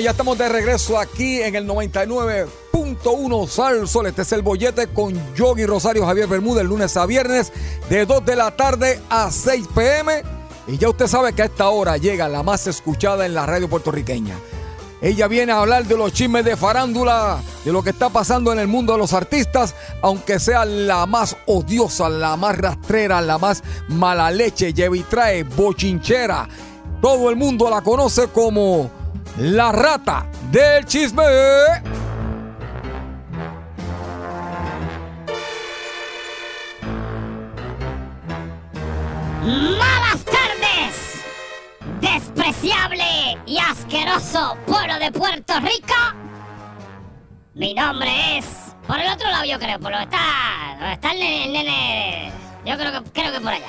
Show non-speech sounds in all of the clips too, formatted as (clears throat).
ya estamos de regreso aquí en el 99.1 Sal Sol. Este es el bollete con Yogi Rosario Javier Bermúdez, lunes a viernes, de 2 de la tarde a 6 pm. Y ya usted sabe que a esta hora llega la más escuchada en la radio puertorriqueña. Ella viene a hablar de los chismes de farándula, de lo que está pasando en el mundo de los artistas, aunque sea la más odiosa, la más rastrera, la más mala leche, lleva trae, bochinchera. Todo el mundo la conoce como la rata del chisme. ¡Malas tardes! Despreciable y asqueroso pueblo de Puerto Rico. Mi nombre es. Por el otro lado, yo creo, por lo está. está el nene, el nene- Yo creo que, creo que por allá.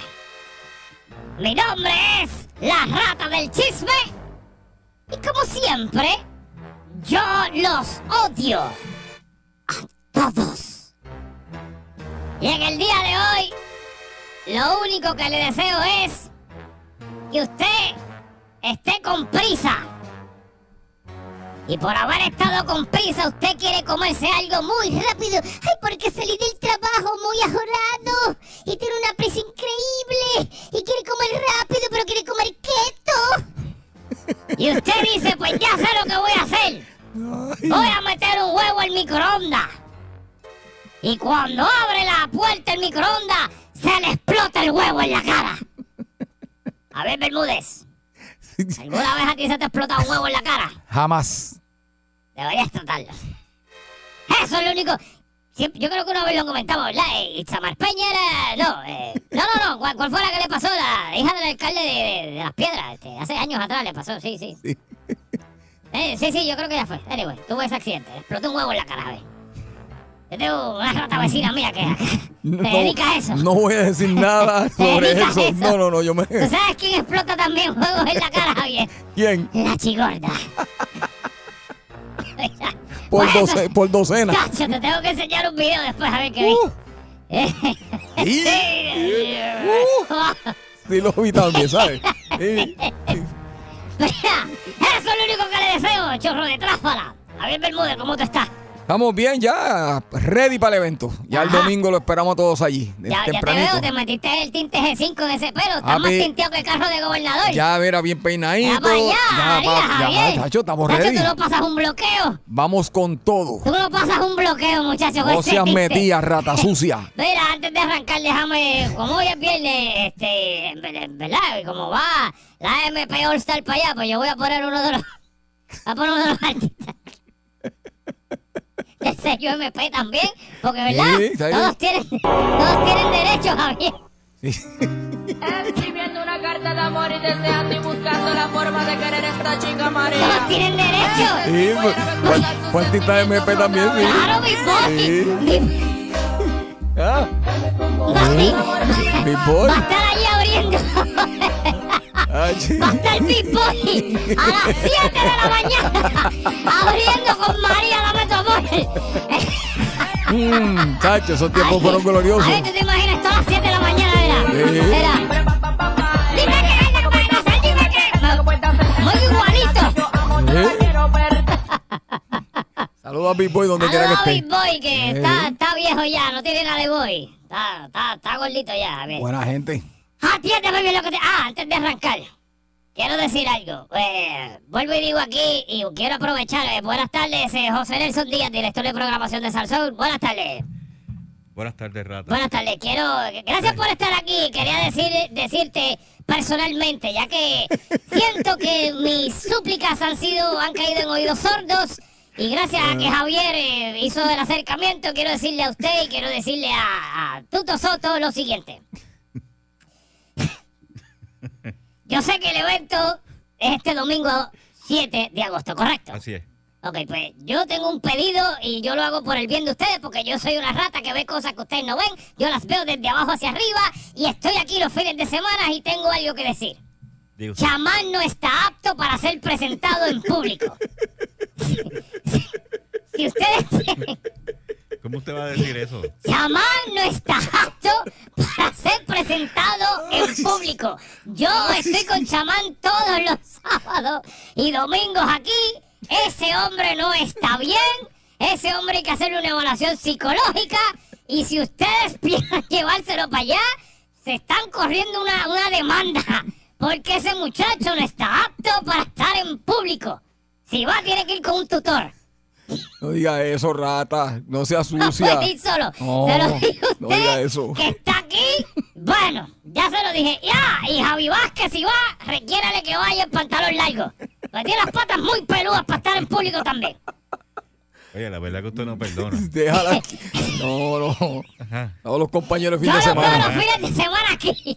Mi nombre es la rata del chisme. Y como siempre, yo los odio. A todos. Y en el día de hoy, lo único que le deseo es que usted esté con prisa. Y por haber estado con prisa, usted quiere comerse algo muy rápido. Ay, porque salí del trabajo muy ajorado y tiene una prisa increíble. Y quiere comer rápido, pero quiere comer keto. Y usted dice, pues ya sé lo que voy a hacer. Voy a meter un huevo al microondas. Y cuando abre la puerta el microondas, se le explota el huevo en la cara. A ver, Bermúdez. ¿Alguna vez a ti se te explota un huevo en la cara? Jamás. Deberías tratarlo. Eso es lo único. Siempre- yo creo que una vez lo comentamos, ¿verdad? Eh, Itzamar Peña era. No, eh, no, no, no. ¿Cuál, cuál fue la que le pasó? La hija del alcalde de, de- de Las Piedras. este, hace años atrás le pasó, sí, sí. (laughs) Sí. Eh, sí, sí, yo creo que ya fue. Anyway, tuvo ese accidente. Explotó un huevo en la cara. Yo tengo una rata vecina mía que se dedica a eso. no voy a decir nada (laughs) sobre eso. No, no, no, yo me. ¿Tú sabes quién explota también huevos en la cara, (laughs) Javier? ¿Quién? La chigorda. Por, Bueno, doce- por docena. Cacho, te tengo que enseñar un video después a ver qué vi. Uh, (laughs) y- uh, sí, lo vi también, ¿sabes? (laughs) Sí. Mira, eso es lo único que le deseo, chorro de tráfala. Javier Bermúdez, ¿cómo tú estás? Estamos bien ya, ready para el evento. Ya el Ajá. domingo lo esperamos todos allí, Ya, ya te veo, te metiste el tinte G5 en ese pelo. Estás más tinteado que el carro de gobernador. Ya, verá, bien peinadito. Ya para allá, María, pa- Javier. ya, chacho, estamos Chacho, ready. tú no pasas un bloqueo. Vamos con todo. Tú no pasas un bloqueo, muchacho. No seas metida, rata (laughs) sucia. Mira, antes de arrancar, déjame, como hoy es viernes, este, ¿verdad? Como va la MP All Star para allá, pues yo voy a poner uno de los, voy (laughs) a poner uno de los artistas. El sello MP también, porque ¿verdad? Sí, todos tienen, todos tienen derecho, Javier. Escribiendo una carta de amor y deseando y buscando la forma de querer esta chica Todos María. tienen derecho. Sí, pues, de MP también, sí. Claro, mi boy. Sí. Mi, Ah, Bobby, Big Boy. Va a estar ahí abriendo. ah, sí. Va a estar Big Boy a las 7 de la mañana abriendo con María amor. Mm, chacho, esos tiempos fueron gloriosos. A ver, tú te imaginas a las 7 de la mañana, mira. Sí. Mira. Dime que anda que puedes hacer, dime que. Muy igualito. ¿Eh? Saludos a Big Boy donde quiera que Saludos a esté. Big Boy que está, está bien viejo ya, no tiene nada de boy. Está, está, está gordito ya, Javier. Buena gente. Atiéndeme bien lo que te... Ah, antes de arrancar. Quiero decir algo. Eh, vuelvo y digo aquí y quiero aprovechar. eh, buenas tardes, eh, José Nelson Díaz, director de programación de Salsón. Buenas tardes. Buenas tardes, Rata. Buenas tardes. Quiero... Gracias por estar aquí. Quería decir, decirte personalmente, ya que siento que mis súplicas han sido, han caído en oídos sordos. Y gracias a que Javier eh, hizo el acercamiento, quiero decirle a usted y quiero decirle a, a Tuto Soto lo siguiente. (laughs) Yo sé que el evento es este domingo 7 de agosto, ¿correcto? Así es. Ok, pues yo tengo un pedido y yo lo hago por el bien de ustedes porque yo soy una rata que ve cosas que ustedes no ven. Yo las veo desde abajo hacia arriba y estoy aquí los fines de semana y tengo algo que decir. Usted. Chamán no está apto para ser presentado en público. (laughs) (laughs) si ustedes tienen... ¿Cómo usted va a decir eso? Chamán no está apto para ser presentado en público. Yo estoy con Chamán todos los sábados y domingos aquí. Ese hombre no está bien. Ese hombre hay que hacerle una evaluación psicológica. Y si ustedes (laughs) piensan llevárselo para allá, se están corriendo una, una demanda. Porque ese muchacho no está apto para estar en público. Si va, tiene que ir con un tutor. No diga eso, rata. No sea No sucia. ir solo. No, se lo digo a no usted diga eso. que está aquí. Bueno, ya se lo dije. Ya, y Javi Vázquez, si va, requiérale que vaya en pantalón largo. Porque tiene las patas muy peludas para estar en público también. Oye, la verdad que usted no perdona. (laughs) Déjala. aquí. (laughs) No, no. Ajá. Todos los compañeros de fin Yo de los veo los semana. fines de semana aquí.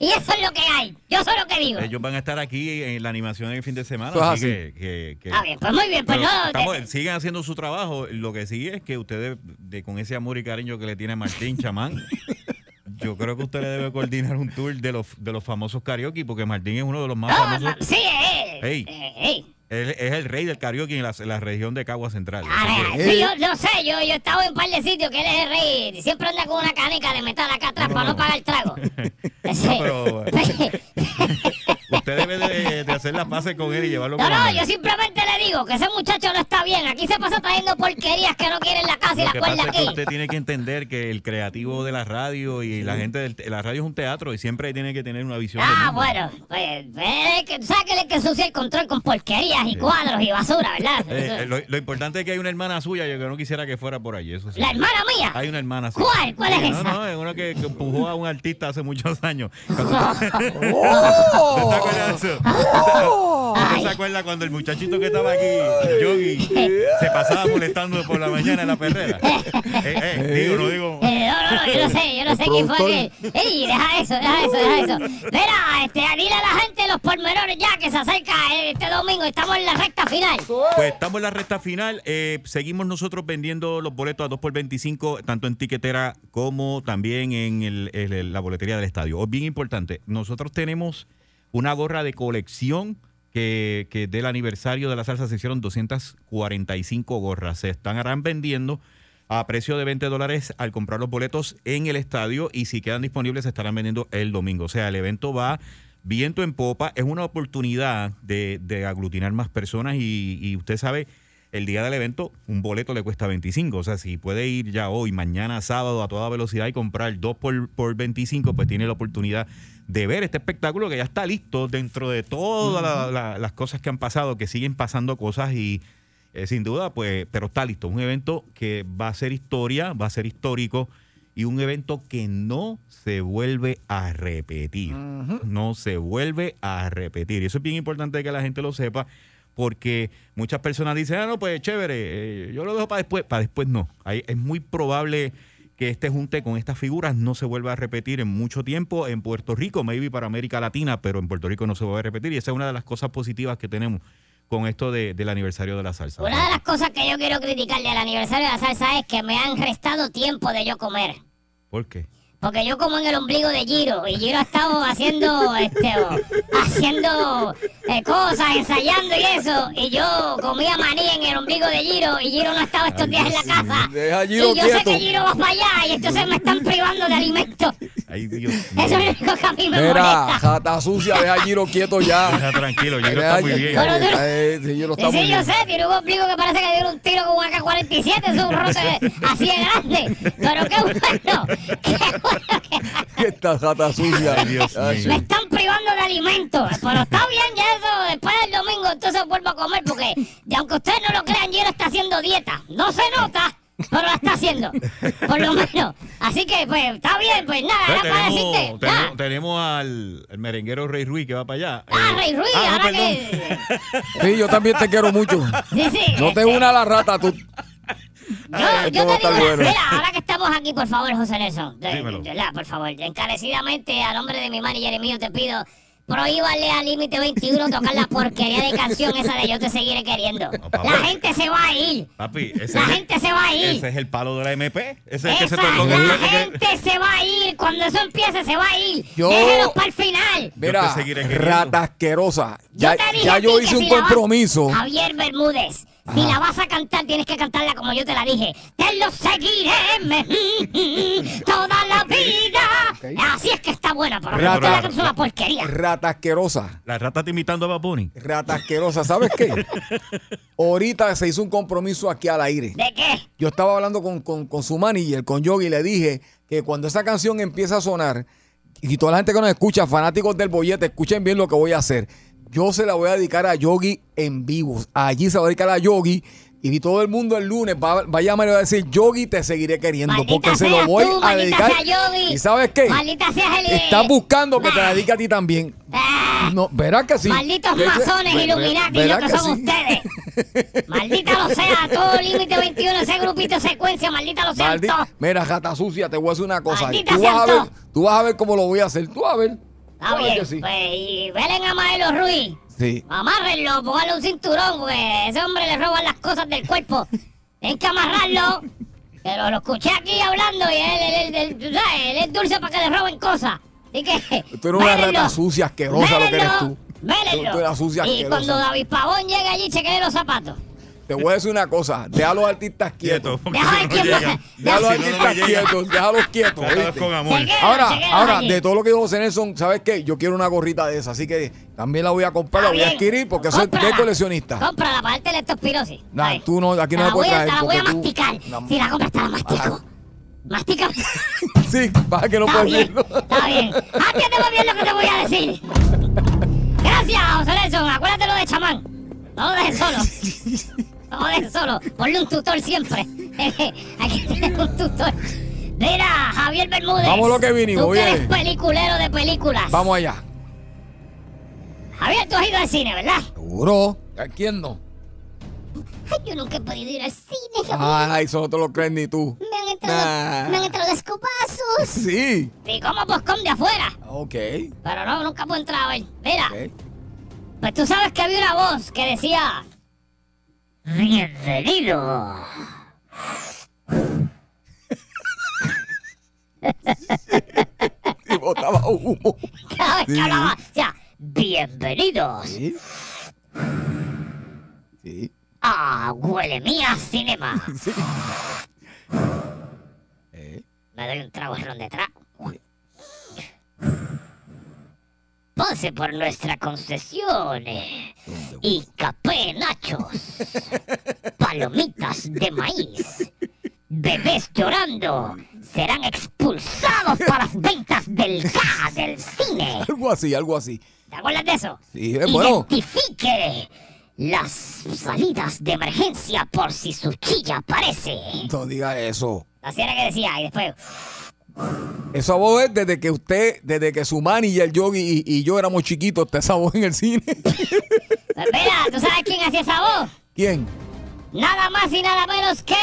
Y eso es lo que hay. Yo soy lo que digo. Ellos van a estar aquí en la animación el fin de semana, Eso es así así. que... que, que- Ah, bien, pues muy bien, pues Pero no. estamos- de- siguen haciendo su trabajo. Lo que sí es que ustedes, de, con ese amor y cariño que le tiene Martín Chamán, (laughs) yo creo que usted le debe coordinar un tour de los, de los famosos karaoke, porque Martín es uno de los más no, famosos. sí, eh. Ey. eh, ey. Él es el rey del karaoke en la, en la región de Cagua Central. Así Ah, que- sí, yo no sé, yo, yo he estado en un par de sitios que él es el rey. Siempre anda con una caneca de metal acá atrás No, para no. no pagar el trago. (laughs) No, pero- (laughs) Usted debe de, de hacer las paces con él y llevarlo No, con no, yo simplemente le digo que ese muchacho no está bien. Aquí se pasa trayendo porquerías que no quieren la casa y Lo la que cuerda pasa es que aquí. usted tiene que entender que el creativo de la radio y la gente del la radio es un teatro y siempre tiene que tener una visión. Ah, bueno, pues, pues, que, ¿sabes que le que ensucia el control con porquerías y cuadros y basura, verdad? Eh, eh, lo, lo importante es que hay una hermana suya, yo que no quisiera que fuera por allí, eso sí. ¿La hermana mía? Hay una hermana sí. ¿Cuál? ¿Cuál es Sí, esa? No, no, es una que, que empujó a un artista hace muchos años. (laughs) (laughs) Cuando- ¡Oh! ¿Usted se acuerda de eso? ¿Usted se acuerda cuando el muchachito que estaba aquí, Yogi, se pasaba molestando por la mañana en la perrera? (laughs) Eh, eh, digo, no digo. Eh, no, no, no, yo no sé, yo no sé quién fue aquel. Ey, deja eso, deja eso, deja eso. Mira, este, dile a la gente los pormenores ya que se acerca eh, este domingo, estamos en la recta final. Pues estamos en la recta final. eh, seguimos nosotros vendiendo los boletos a 2 por 25 tanto en tiquetera como también en el- el- el- la boletería del estadio. Es bien importante, nosotros tenemos una gorra de colección que, del aniversario de la salsa se hicieron 245 gorras. Se estarán vendiendo a precio de 20 dólares al comprar los boletos en el estadio y si quedan disponibles se estarán vendiendo el domingo. O sea, el evento va viento en popa. Es una oportunidad de, de aglutinar más personas y, y usted sabe, el día del evento un boleto le cuesta 25. O sea, si puede ir ya hoy, mañana, sábado a toda velocidad y comprar dos por, por 25, pues tiene la oportunidad de ver este espectáculo que ya está listo dentro de todas la- la- las cosas que han pasado, que siguen pasando cosas y eh, sin duda, pues, pero está listo. Un evento que va a ser historia, va a ser histórico y un evento que no se vuelve a repetir. No se vuelve a repetir. Y eso es bien importante que la gente lo sepa porque muchas personas dicen, ah, no, pues chévere, eh, yo lo dejo para después. Para después no. Ahí es muy probable que este junte con estas figuras no se vuelva a repetir en mucho tiempo en Puerto Rico, maybe para América Latina, pero en Puerto Rico no se vuelve a repetir. Y esa es una de las cosas positivas que tenemos con esto de- del aniversario de la salsa. Una de las cosas que yo quiero criticarle al aniversario de la salsa es que me han restado tiempo de yo comer. ¿Por qué? Porque yo como en el ombligo de Giro y Giro ha estado haciendo este haciendo eh, cosas, ensayando y eso, y yo comía maní en el ombligo de Giro y Giro no estaba estos días en la casa. Deja Giro y yo sé que Giro va para allá y entonces me están privando de alimentos. Ay, Dios Eso es lo único que a mí me Mira, molesta. jata sucia, deja Giro quieto ya. Deja tranquilo, Giro Deja está muy bien. Bueno, tú- Eh, sí, Giro Sí, está muy sí, yo bien. sé, tiene un ombligo que parece que dio un tiro con un AK-47, es un rote así de grande. Pero qué bueno, qué bueno que (laughs) Esta jata sucia. Ay, Dios Ay, mío. me están privando de alimentos. Pero está bien ya eso, después del domingo entonces vuelvo a comer porque, y aunque ustedes no lo crean, Giro está haciendo dieta. No se nota. Pero la está haciendo, por lo menos. Así que, pues, está bien, pues nada, Pues era para tenemos, decirte. tenemos, tenemos al, merenguero Rey Ruiz que va para allá. Ah, Eh, Rey Ruiz, ah, ahora perdón. que. Sí, yo también te quiero mucho. Sí, sí. No te este, una la rata, tú. Yo, Ay, yo te digo, una- bueno. mira, ahora que estamos aquí, por favor, José Nelson, de, Dímelo. de- de- por favor, encarecidamente, a nombre de mi manager y mío, te pido, prohíbale a Límite 21 tocar la porquería de canción esa de Yo te seguiré queriendo. La gente se va a ir. Papi, ese, La es, gente se va a ir. ese es el palo de la MP. Ese es el que se Esa, tocó. la que- gente se va a ir. Cuando eso empiece, se va a ir. Yo- Déjelos para el final. Mira, te seguiré queriendo. rata asquerosa. Ya, te dije ya yo hice que un si la compromiso. Javier Bermúdez, si la vas a cantar, tienes que cantarla como yo te la dije. Te lo seguiré me- (laughs) toda la vida. Así es que está buena, pero Rata. la canto una porquería. Rata asquerosa. La rata está imitando a Bad Bunny. Rata asquerosa. ¿Sabes qué? (laughs) Ahorita se hizo un compromiso aquí al aire. ¿De qué? Yo estaba hablando con, con, con su manager, con Yogi, y le dije que cuando esa canción empieza a sonar, y toda la gente que nos escucha, fanáticos del bollete, escuchen bien lo que voy a hacer. Yo se la voy a dedicar a Yogi en vivo. Allí se va a dedicar a Yogi. Y todo el mundo el lunes va, va a llamar y va a decir, Yogi, te seguiré queriendo. Maldita porque se lo voy tú, a dedicar. sea Yogi. ¿Y sabes qué? Maldita seas el... Estás buscando que te la Nah. dedique a ti también. Ah, No, verás que sí. Malditos Que- masones Illuminati, lo verás que son sí. ustedes. (laughs) Maldita lo sea, todo límite 21, ese grupito de secuencia, maldita lo sean Maldi-. Mira, jata sucia, te voy a decir una cosa. Maldita Tú vas, a ver, tú vas a ver cómo lo voy a hacer. Tú vas a ver. Está bien, que sí. pues y velen a Maelo Ruiz. Sí. Amárrenlo, póngale un cinturón, porque ese hombre le roban las cosas del cuerpo. (laughs) Tienen que amarrarlo. Pero lo escuché aquí hablando y él, él, él, tú sabes, él es dulce para que le roben cosas. Así que. Tú eres una vélenlo, rata sucia, asquerosa lo que eres tú. vélenlo. Tú eres sucia, y asquerosa. cuando David Pavón llegue allí, chequee los zapatos. Te voy a decir una cosa. Deja a los artistas quietos. Deja no a los no, no artistas quietos. Déjalos quietos. Con amor. Ahora, ahora, de todo lo que dijo José Nelson, ¿sabes qué? Yo quiero una gorrita de esa, así que también la voy a comprar, la voy a adquirir porque soy de coleccionista. Cómprala para darte leptospirosis. Nah, Ahí. tú no, aquí no la puedes traer Te la voy a tú- masticar. No. Si la compras, te la mastico. Mastica. (laughs) Sí, para que no Está puedes bien, decirlo. está bien. Atiéndeme bien lo que te voy a decir. Gracias, José Nelson. Acuérdate lo de chamán. No lo dejes solo. (laughs) Dejes solo. Ponle un tutor siempre. (laughs) Hay que tener un tutor. Mira, Javier Bermúdez. Vamos lo que vinimos, Tú que eres peliculero de películas. Vamos allá. Javier, tú has ido al cine, ¿verdad? Seguro. ¿A quién no? Ay, yo nunca he podido ir al cine, Javier. Ay, eso no te lo crees ni tú. Me han entrado, Nah. me han entrado escopazos. Sí. Sí, como Boscón de afuera. Ok. Pero no, nunca puedo entrar a ver. Mira, ok. pues tú sabes que había una voz que decía... Bienvenido. Y botaba humo. Cada vez que hablaba, decía... Bienvenidos Sí. Sí. a Huele Mía Cinema. (laughs) Sí. Eh, Me doy un trago de ron detrás. Pase por nuestra concesión eh, y capé nachos, (laughs) palomitas de maíz, bebés llorando serán expulsados para las ventas del caja del cine. (laughs) Algo así, algo así. ¿Te acuerdas de eso? Sí, bueno. Identifique las salidas de emergencia por si su chilla aparece. No diga eso. Así era que decía, y después... Esa voz es desde que usted, desde que su manager, Yogi y, y yo éramos chiquitos, está esa voz en el cine. Pues mira, ¿tú sabes quién hacía esa voz? ¿Quién? Nada más y nada menos que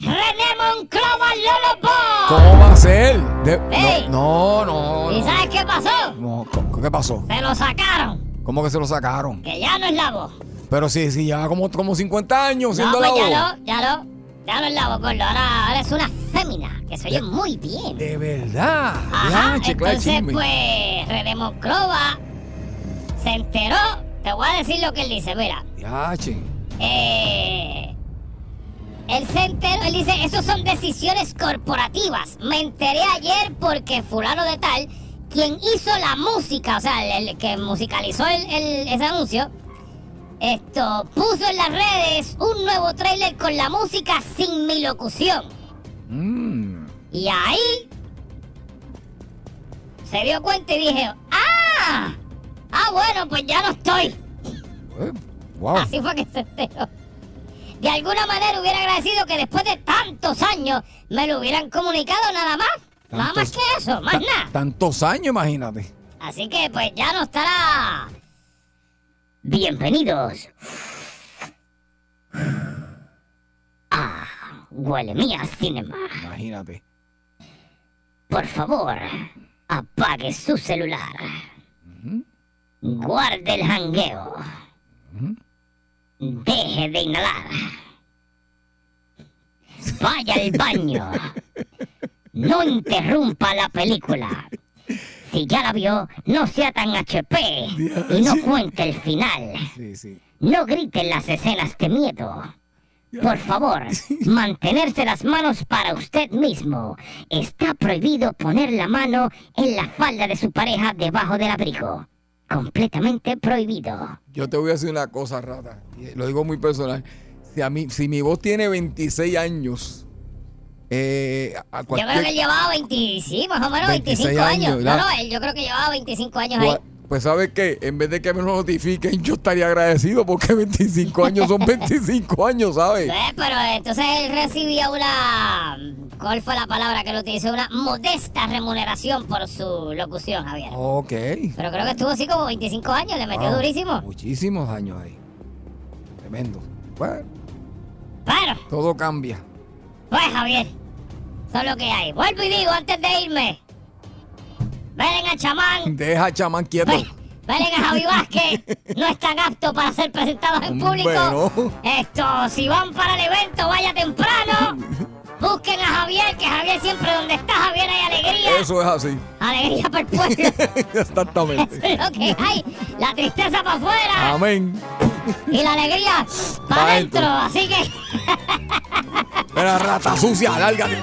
René Monclova Lolo. ¿Cómo va a ser? De- Ey. no, no, no. ¿Y sabes qué pasó? no. ¿cómo- ¿Qué pasó? Se lo sacaron, ¿Cómo que se lo sacaron? que ya no es la voz. Pero sí, sí, ya como, como 50 años No, siendo pues la voz. no, ya no. Ya no es la gordo. Ahora, ahora es una fémina, que se oye muy bien. De verdad. Ajá, entonces pues René Monclova se enteró. Te voy a decir lo que él dice, mira. Ya, che. Eh, Él se enteró, él dice, esos son decisiones corporativas. Me enteré ayer porque fulano de tal, quien hizo la música, o sea, el, el que musicalizó el- el- ese anuncio, esto puso en las redes un nuevo trailer con la música sin mi locución. Mm. Y ahí se dio cuenta y dije, ¡ah! Ah, bueno, pues ya no estoy. Eh, wow. Así fue que se enteró. De alguna manera hubiera agradecido que después de tantos años me lo hubieran comunicado nada más. Nada más que eso, más nada. Tantos años, imagínate. Así que pues ya no estará. Bienvenidos. Ah, huele mía cinema. Imagínate. Por favor, apague su celular. Guarde el jangueo. Deje de inhalar. Vaya al baño. (laughs) No interrumpa la película. Si ya la vio, no sea tan HP y no cuente el final. Sí, sí. No griten las escenas de miedo. Por favor, (laughs) mantenerse las manos para usted mismo. Está prohibido poner la mano en la falda de su pareja debajo del abrigo. Completamente prohibido. Yo te voy a decir una cosa, rata. Lo digo muy personal. Si, a mí, si mi voz tiene 26 años, eh, a Yo creo que él llevaba 20, sí, más o menos 26 25 años. años, No, no, él yo creo que llevaba 25 años ahí. Pues, ¿sabes qué? En vez de que me lo notifiquen, yo estaría agradecido porque 25 años son (laughs) 25 años, ¿sabes? Eh, pero entonces él recibía una... ¿Cuál fue la palabra que él utilizó? Una modesta remuneración por su locución, Javier. Ok. Pero creo que estuvo así como 25 años, le metió Wow, durísimo. Muchísimos años ahí. Tremendo. Bueno, Pero, todo cambia. pues Javier, es lo que hay. Vuelvo y digo antes de irme. Ven a chamán. Deja a chamán quieto. Ven a Javi Vázquez. (laughs) No están aptos para ser presentados en público. Bueno. Esto, si van para el evento, vaya temprano. Busquen a Javier, que Javier siempre donde está Javier hay alegría. Eso es así. Alegría para el pueblo. (laughs) Exactamente. Eso es lo que hay. La tristeza para afuera Amén. y la alegría Pa' para dentro. adentro. Así que Era rata sucia, lárgate.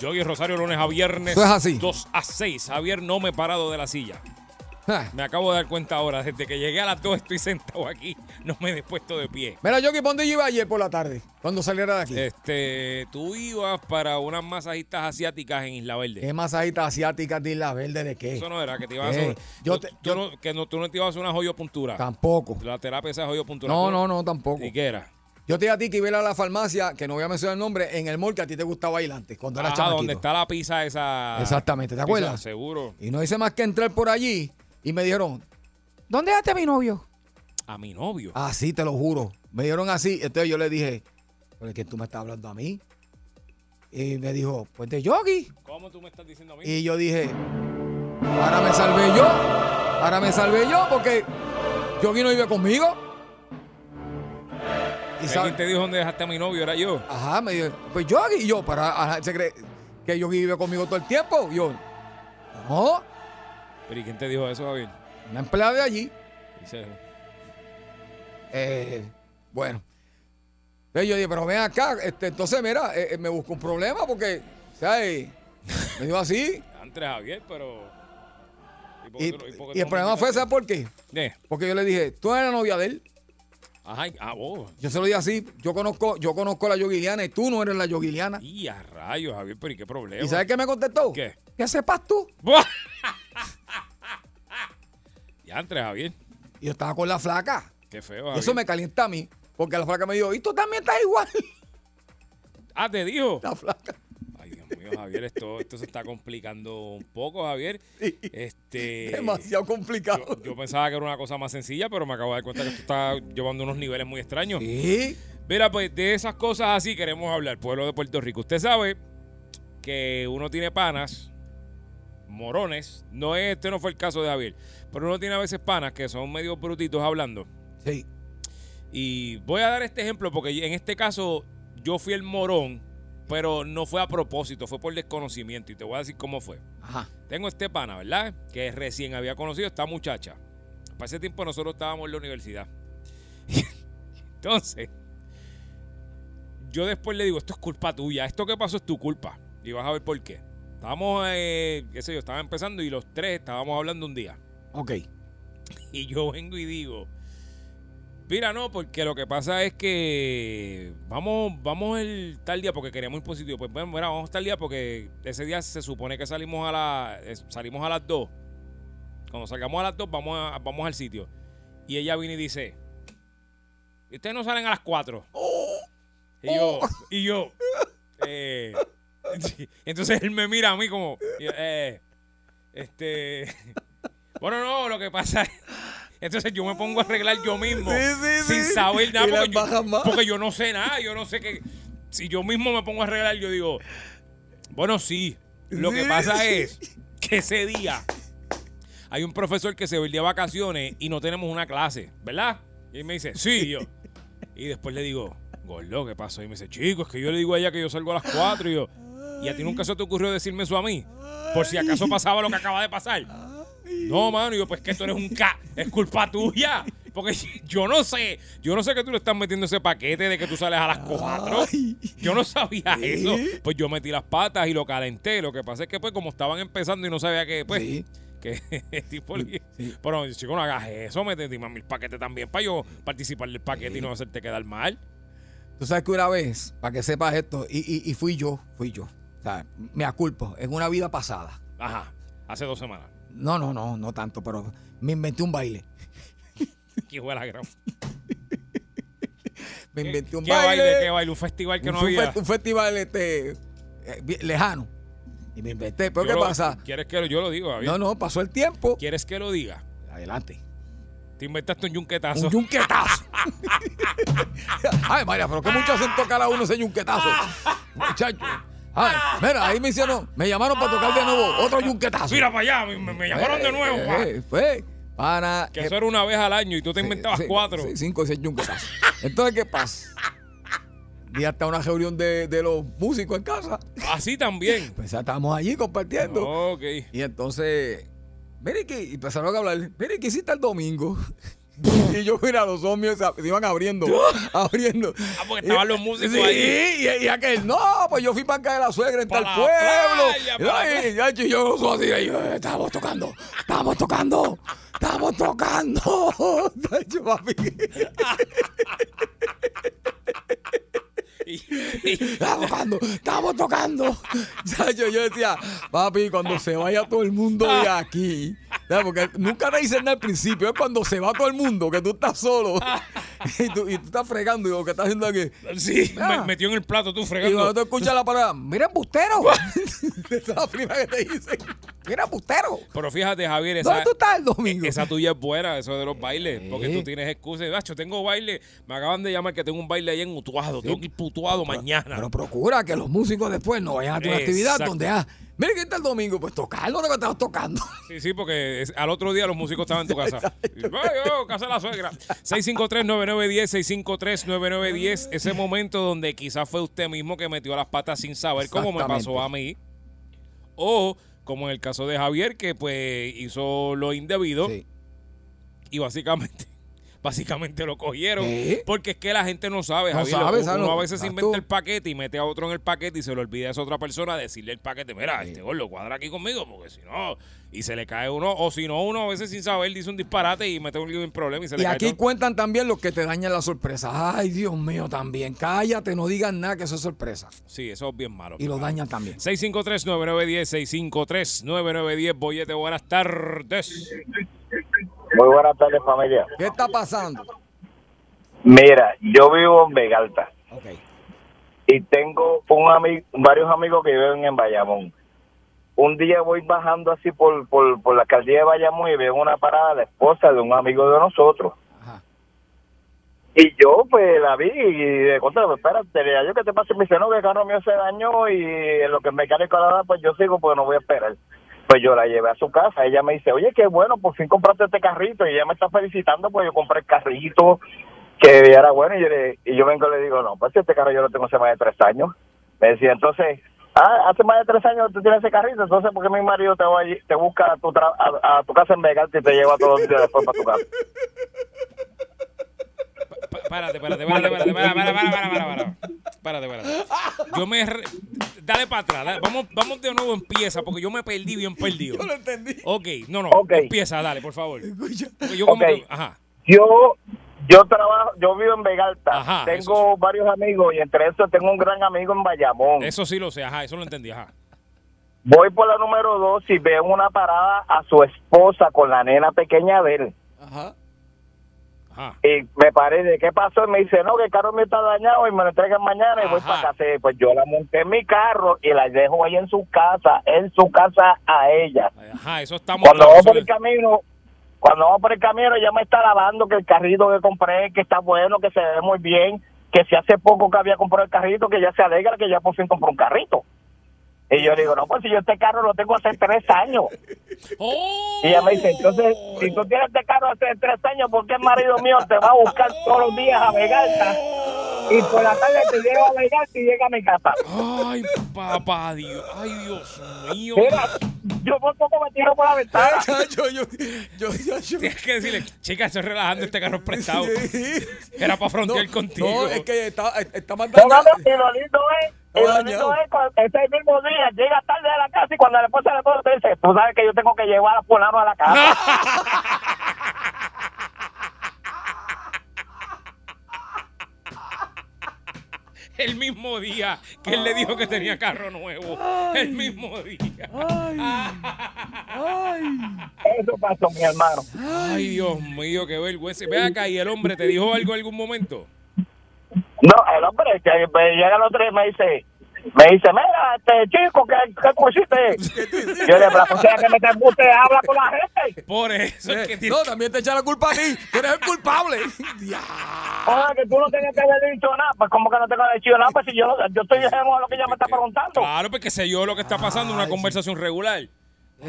Yogi Rosario, lunes a viernes. Eso es así. 2 a 6. Javier, no me he parado de la silla. Me acabo de dar cuenta ahora. Desde que llegué a las 2 estoy sentado aquí. No me he dispuesto de pie. Mira, Yogi, ¿por dónde yo iba ayer por la tarde? Cuando saliera de aquí. Este, tú ibas para unas masajistas asiáticas en Isla Verde. ¿Qué masajita asiática de Isla Verde de qué? Eso no era, que te ibas a hacer. yo te- tú yo- no, que no, tú no te ibas a hacer una joyopuntura. Tampoco. La terapia esa joyopuntura. No, ¿Tú no, no, tampoco. ¿Y qué era? Yo te dije a ti que iba a ir a la farmacia, que no voy a mencionar el nombre, en el mall que a ti te gustaba bailar antes, cuando eras Ajá, chamaquito. donde está la pizza esa. Exactamente, ¿te pizza, acuerdas? Seguro. Y no hice más que entrar por allí y me dijeron, ¿dónde dejaste a mi novio? A mi novio. Así, te lo juro. Me dieron así. Entonces yo le dije, ¿por qué tú me estás hablando a mí? Y me dijo, pues de Yogi. ¿Cómo tú me estás diciendo a mí? Y yo dije, ahora me salvé yo. Ahora me salvé yo porque Yogi no vive conmigo. Y ¿Alguien te dijo dónde dejaste a mi novio? Era yo. Ajá, me dijo, pues Yogi. Y yo, para, ajá, se cree que Yogi vive conmigo todo el tiempo. Y yo, no, ¿Pero y quién te dijo eso, Javier? una empleada de allí. Dice, Eh, bueno. Entonces yo dije, pero ven acá, este, entonces mira, eh, eh, me busco un problema porque, ¿sabes? Me dijo así. antes Javier, pero. Y, el problema fue? ¿sabes por qué? Porque yo le dije, tú eres la novia de él. Ajá, ah, vos. Yo se lo dije así, yo conozco, yo conozco a la Yoguiliana y tú no eres la Yoguiliana. Y a rayos, Javier, pero ¿y qué problema? ¿Y sabes qué me contestó? ¿Qué? Que sepas tú. ¡Buah! (laughs) y antes Javier. Y yo estaba con la flaca. Qué feo, Y eso me calienta a mí. Porque la flaca me dijo, y tú también estás igual. Ah, te dijo. La flaca. Mío, Javier, esto, esto se está complicando un poco, Javier. Sí. Este. Demasiado complicado. Yo, yo pensaba que era una cosa más sencilla, pero me acabo de dar cuenta que esto está llevando unos niveles muy extraños. Sí. Mira, pues de esas cosas así queremos hablar, pueblo de Puerto Rico. Usted sabe que uno tiene panas, morones. No es, este no fue el caso de Javier, pero uno tiene a veces panas que son medio brutitos hablando. Sí. Y voy a dar este ejemplo porque en este caso yo fui el morón, pero no fue a propósito, fue por desconocimiento. Y te voy a decir cómo fue. Ajá. Tengo este pana, ¿verdad? Que recién había conocido a esta muchacha. Para ese tiempo nosotros estábamos en la universidad. (laughs) Entonces, yo después le digo, esto es culpa tuya, esto que pasó es tu culpa. Y vas a ver por qué. Estábamos, eh, qué sé yo, estaba empezando y los tres estábamos hablando un día. Ok. Y yo vengo y digo, mira, no, porque lo que pasa es que vamos, vamos el tal día porque queríamos ir positivo. Pues bueno, mira, vamos tal día porque ese día se supone que salimos a la, eh, salimos a las 2. Cuando salgamos a las 2 vamos, a- vamos al sitio. Y ella viene y dice, "¿Y ustedes no salen a las 4. Y yo, y yo, eh, (laughs) entonces él me mira a mí como, y yo, eh, este, (laughs) bueno, no, lo que pasa es, entonces yo me pongo a arreglar yo mismo, Sí, sí, sin sí. saber nada, porque yo, porque yo no sé nada, yo no sé qué, si yo mismo me pongo a arreglar, yo digo, bueno, sí, lo que pasa (laughs) es que ese día hay un profesor que se va el día de vacaciones y no tenemos una clase, ¿verdad? Y él me dice, sí, y yo. Y después le digo, Gordo, ¿qué pasó? Y me dice, chico, es que yo le digo a ella que yo salgo a las 4 y yo, ¿y a ti nunca se te ocurrió decirme eso a mí? Por si acaso pasaba lo que acaba de pasar. No, mano, y yo, pues que tú eres un K, es culpa tuya. Porque yo no sé, yo no sé que tú le estás metiendo ese paquete de que tú sales a las 4. Yo no sabía eso. Pues yo metí las patas y lo calenté. Lo que pasa es que, pues, como estaban empezando y no sabía que, pues, Sí. que (laughs) tipo, pero chico, no hagas eso, metí más mil paquetes también para yo participar del paquete y no hacerte quedar mal. Tú sabes que una vez, para que sepas esto, y, y- y fui yo, fui yo. O sea, me aculpo, en una vida pasada. Ajá, hace dos semanas. No, no, no, no tanto, pero me inventé un baile. Qué la gran. (laughs) Me inventé un ¿Qué baile. baile? ¿Qué baile? Un festival que no había. un festival este, eh, lejano. Y me inventé. ¿Pero Yo qué lo- pasa? ¿Quieres que lo, yo lo diga? No, no, pasó el tiempo. ¿Quieres que lo diga? Adelante. Te inventaste un yunquetazo. Un yunquetazo. (laughs) Ay, María, pero que mucho hacen tocar a uno ese yunquetazo. (laughs) Muchacho. Ay, mira, ahí me hicieron, me llamaron para tocar de nuevo otro yunquetazo. Mira para allá, me, llamaron de nuevo. Eh, fue para que eso era una vez al año y tú te inventabas cuatro. sí, cinco o seis yunquetazos. Entonces, ¿qué pasa? Y hasta una reunión de, de los músicos en casa. Así también. Pues ya estábamos allí compartiendo. Ok. Y entonces, mire que y empezaron a hablar, mire que hiciste el domingo. (laughs) y yo, mira, los míos se, iban abriendo, (laughs) abriendo. Ah, porque estaban los músicos sí, ahí. Y, y aquel, no, pues yo fui para acá de la suegra en tal pueblo. playa, y, la y yo ojos así, yo, eh, estábamos tocando, estábamos tocando, estábamos tocando. (laughs) Y- y- Estábamos tocando, estábamos tocando. (laughs) Yo decía, papi, cuando se vaya todo el mundo de aquí. ¿sabes? Porque nunca te dicen nada al principio, es cuando se va todo el mundo, que tú estás solo. (laughs) y, tú, y tú estás fregando, y digo, ¿qué estás haciendo aquí? sí, Ah. me metió en el plato tú Y fregando. cuando tú escuchas la palabra, mira, embustero. (laughs) Esa es la primera que te dicen. Mira, embustero. Pero fíjate, Javier, esa, ¿Dónde tú estás el domingo? esa tuya es buena, eso de los bailes. Porque tú tienes excusas. Nacho, tengo baile. Me acaban de llamar que tengo un baile ahí en Utuado. Tengo que ir putuado mañana. Pero procura que los músicos después no vayan a tu actividad donde, ah, mira que está el domingo, pues tocarlo lo que estás tocando. Sí, sí, porque es- al otro día los músicos estaban en tu casa. Y, "Ay, yo, casa de la suegra. 653-9910, 653-9910. Ese momento donde quizás fue usted mismo que metió las patas sin saber cómo me pasó a mí. O, como en el caso de Javier, que pues hizo lo indebido Sí. y básicamente... Básicamente lo cogieron. ¿Eh? Porque es que la gente no sabe, No Javier. sabe, Uno sabe, a veces inventa tú. el paquete y mete a otro en el paquete y se le olvida a esa otra persona decirle el paquete, mira, este gordo cuadra aquí conmigo, porque si no, y se le cae uno, o si no, uno a veces sin saber dice un disparate y mete un en problema y se le Y cae aquí todo. cuentan también los que te dañan la sorpresa. Ay, Dios mío, también. Cállate, no digan nada que eso es sorpresa. Sí, eso es bien malo. Y lo dañan también. 653-9910, 653-9910, Bollete, buenas tardes. Muy buenas tardes, familia. ¿Qué está pasando? Mira, yo vivo en Vegalta y tengo un ami- varios amigos que viven en Bayamón. Un día voy bajando así por, por, por la alcaldía de Bayamón y veo una parada la esposa de un amigo de nosotros. Ajá. Y yo, pues, la vi y de contra, pues, espérate, yo que te pase, me dice, no, que el carro mío se dañó y en lo que el mecánico la da, pues yo sigo, pues no voy a esperar. Pues yo la llevé a su casa, ella me dice, oye, qué bueno, por fin compraste este carrito, y ella me está felicitando, pues yo compré el carrito, que era bueno, y yo, le- y yo vengo y le digo, no, pues este carro yo lo tengo hace más de tres años. Me decía, entonces, ah, hace más de tres años tú tienes ese carrito, entonces, ¿por qué mi marido te, va allí- te busca a tu, tra- a, a tu casa en Vegas y te lleva todos los días después para tu casa? Párate, para, para, para, para, para. Espérate, espérate. Yo me... re- Dale para atrás, dale. Vamos, vamos de nuevo, empieza, porque yo me perdí bien perdido. Yo lo entendí. Ok, no, no, empieza, dale, por favor. Yo como ajá. Yo yo trabajo, yo vivo en Vegalta, Ajá, tengo varios amigos y entre esos tengo un gran amigo en Bayamón. Eso sí lo sé, ajá, eso lo entendí, ajá. Voy por la número dos y veo una parada a su esposa con la nena pequeña de él. Ajá. Ajá. Y me paré de qué pasó y me dice, no, que el carro mío está dañado y me lo entregan mañana y voy para casa. Pues yo la monté en mi carro y la dejo ahí en su casa, en su casa a ella. Ajá, eso estamos Cuando vamos por el camino, cuando vamos por el camino, ella me está lavando que el carrito que compré, que está bueno, que se ve muy bien, que si hace poco que había comprado el carrito, que ya se alegra que ya por fin compró un carrito. Y yo le digo, no, pues si yo este carro lo tengo hace tres años. ¡Oh! Y ella me dice, entonces, si tú tienes este carro hace tres años, ¿por qué el marido mío te va a buscar todos los días a Vegalta? Y por la tarde te lleva a Vegalta y llega a mi casa. Ay, papá Dios. Ay, Dios mío. Mira, yo por poco me tiro por la ventana. (laughs) yo, yo, yo, yo, yo- Tienes que decirle, chica, estoy relajando este carro es prestado. Sí. Era para frontear No, contigo. No, es que está, está mandando. Y lo lindo es, y lo lindo es cuando ese mismo día llega tarde a la casa y cuando la esposa le pone, te dice, tú sabes que yo tengo que llevar a fulano a la casa. (laughs) El mismo día que él le dijo que tenía carro nuevo. El mismo día. Eso pasó, mi hermano. Ay, Dios mío, qué vergüenza. Ve acá, ¿y el hombre te dijo algo en algún momento? No, el hombre que me llega día y me dice, me dice, mira, este chico, ¿qué, qué pusiste? Yo le digo, sea que me te guste, habla con la gente. Por eso es que Eh, tiene... no, también te echa la culpa a ti. Tú eres el culpable. Oye, (laughs) que tú no tenías que haber dicho nada. Pues, como que no tengo que haber dicho nada? Pues, si yo, yo estoy diciendo lo que ella me está preguntando. Claro, porque sé yo lo que está pasando, una Ay, conversación regular.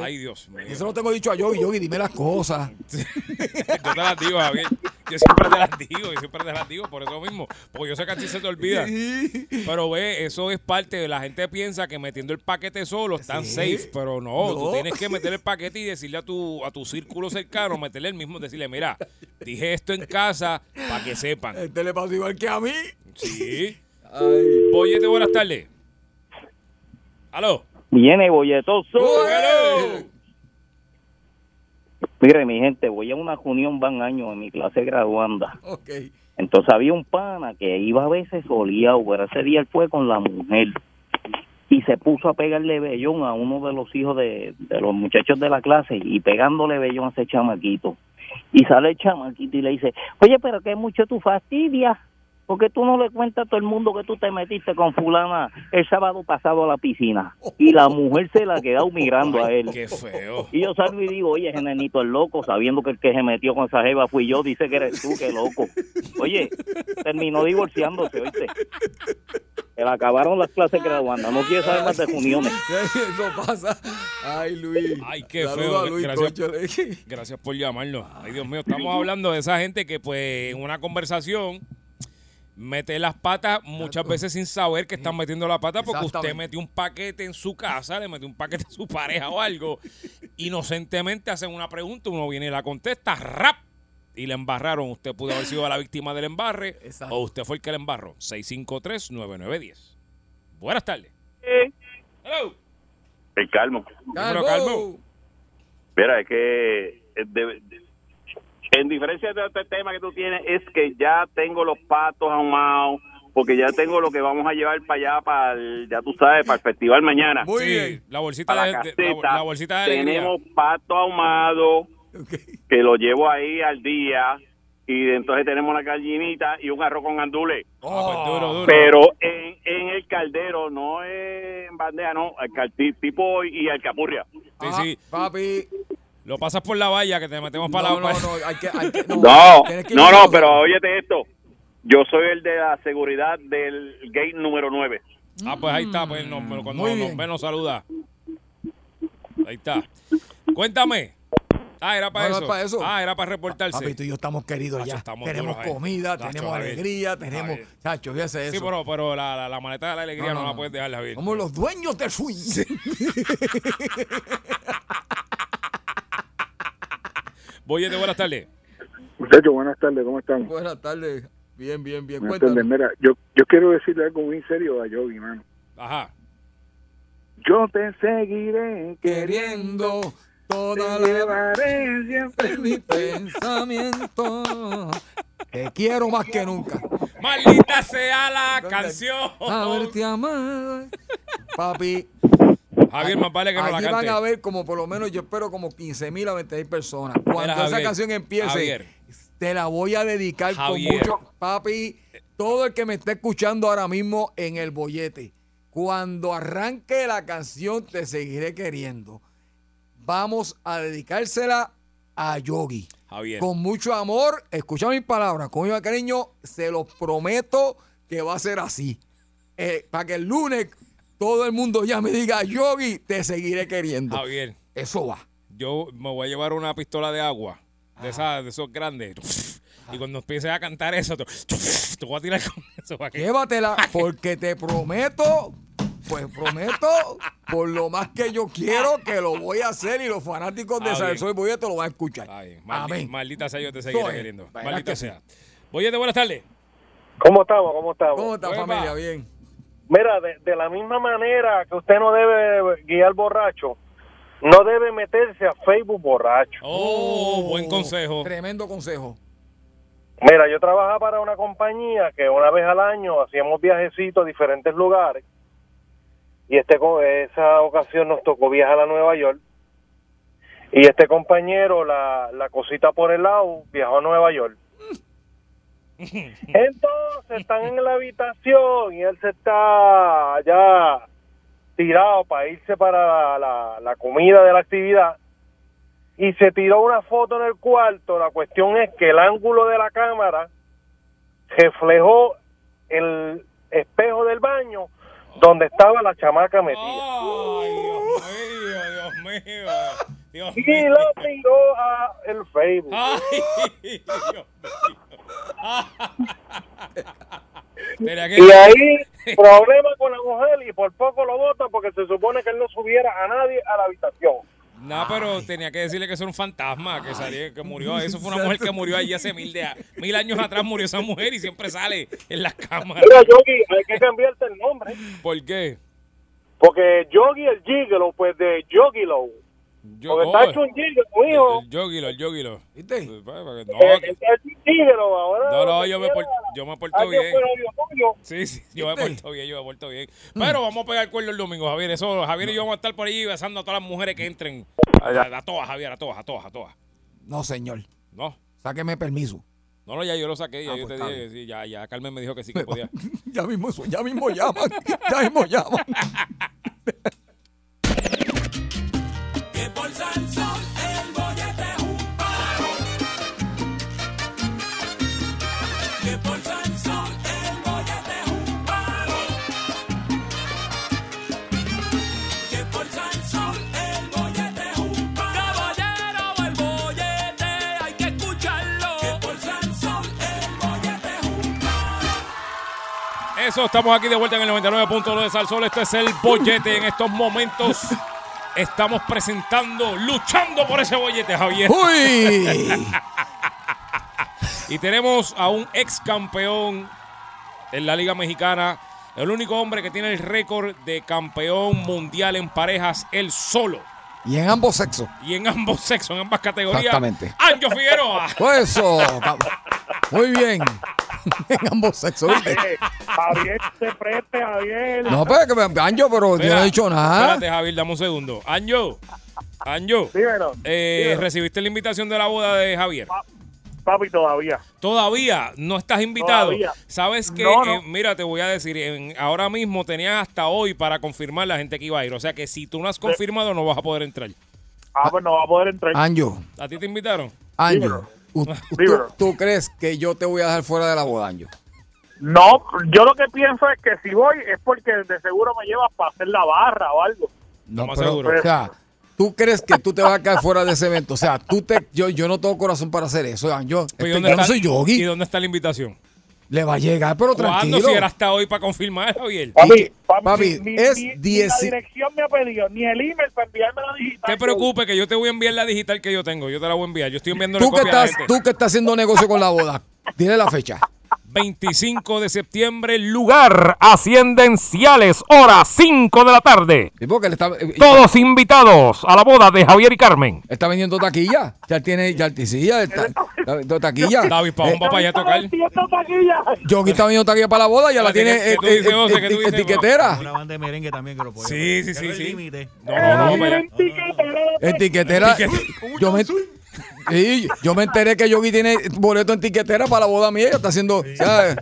Ay, Dios mío. Eso no tengo dicho a Yogi. Yogi, dime las cosas. (laughs) Yo te las digo, Javier. Yo siempre te las digo, yo siempre te las digo por eso mismo. Porque yo sé que a ti se te olvida. (laughs) Pero ve, eso es parte de la gente piensa que metiendo el paquete solo están Sí. safe, pero no, tú tienes que meter el paquete y decirle a tu a tu círculo cercano, meterle el mismo, decirle, mira, dije esto en casa para que sepan. Este le pasó igual que a mí. Sí. (laughs) Ay. Boyete, buenas tardes. Aló. Viene bolletoso. Hello. Mire, mi gente, voy a una reunión van años en mi clase graduanda. Ok. Entonces había un pana que iba a veces soleado, pero ese día él fue con la mujer y se puso a pegarle bellón a uno de los hijos de, de los muchachos de la clase y pegándole bellón a ese chamaquito. Y sale el chamaquito y le dice, oye, pero que mucho tú fastidias, porque tú no le cuentas a todo el mundo que tú te metiste con fulana el sábado pasado a la piscina. Y la mujer se la ha quedado mirando a él. Qué feo. Y yo salgo y digo, oye, ese nenito es loco, sabiendo que el que se metió con esa jeva fui yo, dice que eres tú, qué loco. Oye, terminó divorciándose, oíste. Se le acabaron las clases graduandas, no quiere saber más de uniones. Eso pasa. Ay, Luis. Ay, qué feo. a Luis, Gracias. Gracias por llamarnos. Ay, Dios mío, estamos hablando de esa gente que, pues, en una conversación mete las patas muchas veces sin saber que están metiendo la pata porque usted metió un paquete en su casa, le metió un paquete a su pareja o algo. (laughs) Inocentemente hacen una pregunta, uno viene y la contesta, rap, y le embarraron. Usted pudo haber sido la víctima del embarre Exacto. o usted fue el que le embarró. 653-9910. Buenas tardes. Hello. El calmo. Dímelo, Calmo. Mira, es que eh, de- en diferencia de este tema que tú tienes, es que ya tengo los patos ahumados, porque ya tengo lo que vamos a llevar para allá, para el, ya tú sabes, para el festival mañana. Muy Sí, bien. la bolsita Para de, la de- la, caseta, la bolsita de alegría. tenemos pato ahumado, que lo llevo ahí al día, y entonces tenemos una gallinita y un arroz con gandules. Ah, pues duro, duro. Pero en, en el caldero, no en bandeja, no, al cal- tipo y alcapurria. Sí, Ah, sí. Papi. Lo pasas por la valla que te metemos para No, la no, no. Hay que, hay que, (laughs) no. No, que no, no, pero óyete esto. Yo soy el de la seguridad del gate número 9. Ah, pues ahí está, pues nos- cuando Muy nos ve nos saluda. Ahí está. Cuéntame. Ah, era para No, no eso. es para eso. Ah, era para reportarse. Papi, tú y yo estamos queridos Nacho, ya. estamos tenemos duros comida, Nacho, tenemos Javier. alegría, tenemos. Javier. Chacho, fíjese eso. Sí, pero, pero la, la, la maleta de la alegría no, No, no, la no. puedes dejar, Javier. Somos los dueños del swing. (laughs) Boyete, buenas tardes. Muchachos, buenas tardes, ¿cómo están? Buenas tardes. Bien, bien, bien. Buenas tardes. Mira, yo, yo quiero decirle algo muy serio a Yogi, mano. Ajá. Yo te seguiré Queriendo toda te la llevaré siempre en (laughs) mi pensamiento. Te quiero más que nunca. Maldita sea la canción. Haberte amado. Papi. Javier, más vale que no la Aquí cante. van a ver como por lo menos yo espero como 15 mil a 20 mil personas. Cuando Mira, esa Javier, canción empiece, Javier. te la voy a dedicar Javier. con mucho. Papi, todo el que me esté escuchando ahora mismo en el bollete, cuando arranque la canción Te seguiré queriendo, vamos a dedicársela a Yogi. Javier. Con mucho amor, escucha mis palabras, con mucho cariño, se los prometo que va a ser así. Eh, para que el lunes todo el mundo ya me diga, Yogi, te seguiré queriendo. Javier. Eso va. Yo me voy a llevar una pistola de agua. De, esas, de esos grandes. Y cuando empieces a cantar eso, te, te voy a tirar con eso. para Llévatela porque te prometo, pues prometo, por lo más que yo quiero, que lo voy a hacer y los fanáticos de Ah. Salsón y Bollete lo van a escuchar. Maldi- Amén. Maldita sea, yo te seguiré Soy. queriendo. Maldita que sí. sea. Boyete, buenas tardes. ¿Cómo estamos? ¿Cómo estamos? ¿Cómo está familia? Bien. Mira, de, de la misma manera que usted no debe guiar borracho, no debe meterse a Facebook borracho. Oh, buen consejo. Tremendo consejo. Mira, yo trabajaba para una compañía que una vez al año hacíamos viajecitos a diferentes lugares y este co- esa ocasión nos tocó viajar a Nueva York y este compañero, la, la cosita por el lado, viajó a Nueva York. Entonces están en la habitación y él se está ya tirado para irse para la, la- la comida de la actividad y se tiró una foto en el cuarto. La cuestión es que el ángulo de la cámara reflejó el espejo del baño donde estaba la chamaca metida. Ay, Dios mío, Dios mío. Dios Y mío. lo tiró a el Facebook. Ay, Dios mío. Y ahí, (laughs) problema con la mujer y por poco lo vota porque se supone que él no subiera a nadie a la habitación. No, pero tenía que decirle que eso era un fantasma, que salió, que murió. Eso fue una (laughs) mujer que murió allí hace mil, de, mil años atrás. Murió esa mujer y siempre sale en las cámaras. Mira, Yogi, hay que cambiarte el nombre. ¿Por qué? Porque Yogi el Gigolo, pues de Yogilo. Yo, Porque oh, está hecho un Gigolo, mijo. el yogilo, el yogilo. ¿Viste? No, Eh, Está hecho un ahora. no, no, yo me, por- yo me porto bien. Sí, sí, yo me porto bien, yo me porto bien. Pero vamos a pegar el cuerno el domingo, Javier. Eso, Javier y yo vamos a estar por ahí besando a todas las mujeres que entren. A, a todas, Javier, a todas, a todas, a todas. No, señor. No, Sáqueme permiso. no, no, ya yo lo saqué. Ya Ah, yo pues te dije, que sí, ya, ya Carmen me dijo que sí que podía. (laughs) ya mismo, ya mismo llaman. (laughs) Ya mismo llaman. (laughs) paro. Eso, estamos aquí de vuelta en el 99.1 de Salsol. Este es el bollete. En estos momentos estamos presentando, luchando por ese bollete, Javier. ¡Uy! (laughs) Y tenemos a un ex campeón en la Liga Mexicana. El único hombre que tiene el récord de campeón mundial en parejas, él solo. Y en ambos sexos. Y en ambos sexos, en ambas categorías. Exactamente. Anjo Figueroa. Eso. Muy bien. (laughs) en ambos sexos. ¿viste? Javier, se preste, Javier. No, pero que me Anjo, pero yo no he dicho nada. Espérate, Javier, dame un segundo. Anjo. Anjo. Dímelo. eh, dímelo. ¿Recibiste la invitación de la boda de Javier? Papi, todavía. Todavía no estás invitado. Todavía. Sabes que, No, no. eh, mira, te voy a decir, en- ahora mismo tenías hasta hoy para confirmar la gente que iba a ir. O sea que si tú no has confirmado, no vas a poder entrar. Ah, pues no va a poder entrar. Anjo, ¿A ti te invitaron? Anjo. ¿Tú, crees que yo te voy a dejar fuera de la boda, Anjo? No, yo lo que pienso es que si voy es porque de seguro me llevas para hacer la barra o algo. No, Más pero, seguro. o sea, tú crees que tú te vas a quedar fuera de ese evento. O sea, tú te, yo, yo no tengo corazón para hacer eso. Yo, Pues, ¿y este, yo no soy ¿Y yogi. dónde está la invitación? Le va a llegar, pero ¿Cuándo? tranquilo. Si era hasta hoy para confirmar, Javier. Papi, papi, papi, ni, es ni- ni 10 la dirección me ha pedido, ni el email para enviarme la digital. No te preocupes que yo te voy a enviar la digital que yo tengo. Yo te la voy a enviar. Yo estoy enviando Tú que, copia a la estás, gente. tú que estás haciendo negocio con la boda, dile la fecha. 25 de septiembre, lugar Haciendenciales, hora 5 de la tarde. Sí, porque él está, eh, Todos invitados a la boda de Javier y Carmen. está vendiendo taquilla. Ya tiene, ya sí, ya está, está vendiendo taquilla. David Pajón va para allá a tocar. Taquilla. Yogi está vendiendo taquilla para la boda, ya la tiene ¿qué- eh, eh, etiquetera. Una banda de merengue también que lo puede. Sí, sí, sí. No, no, no. Etiquetera. Yo me, sí, yo me enteré que Yogi tiene boleto en tiquetera para la boda mía. Está haciendo. ¿sabes?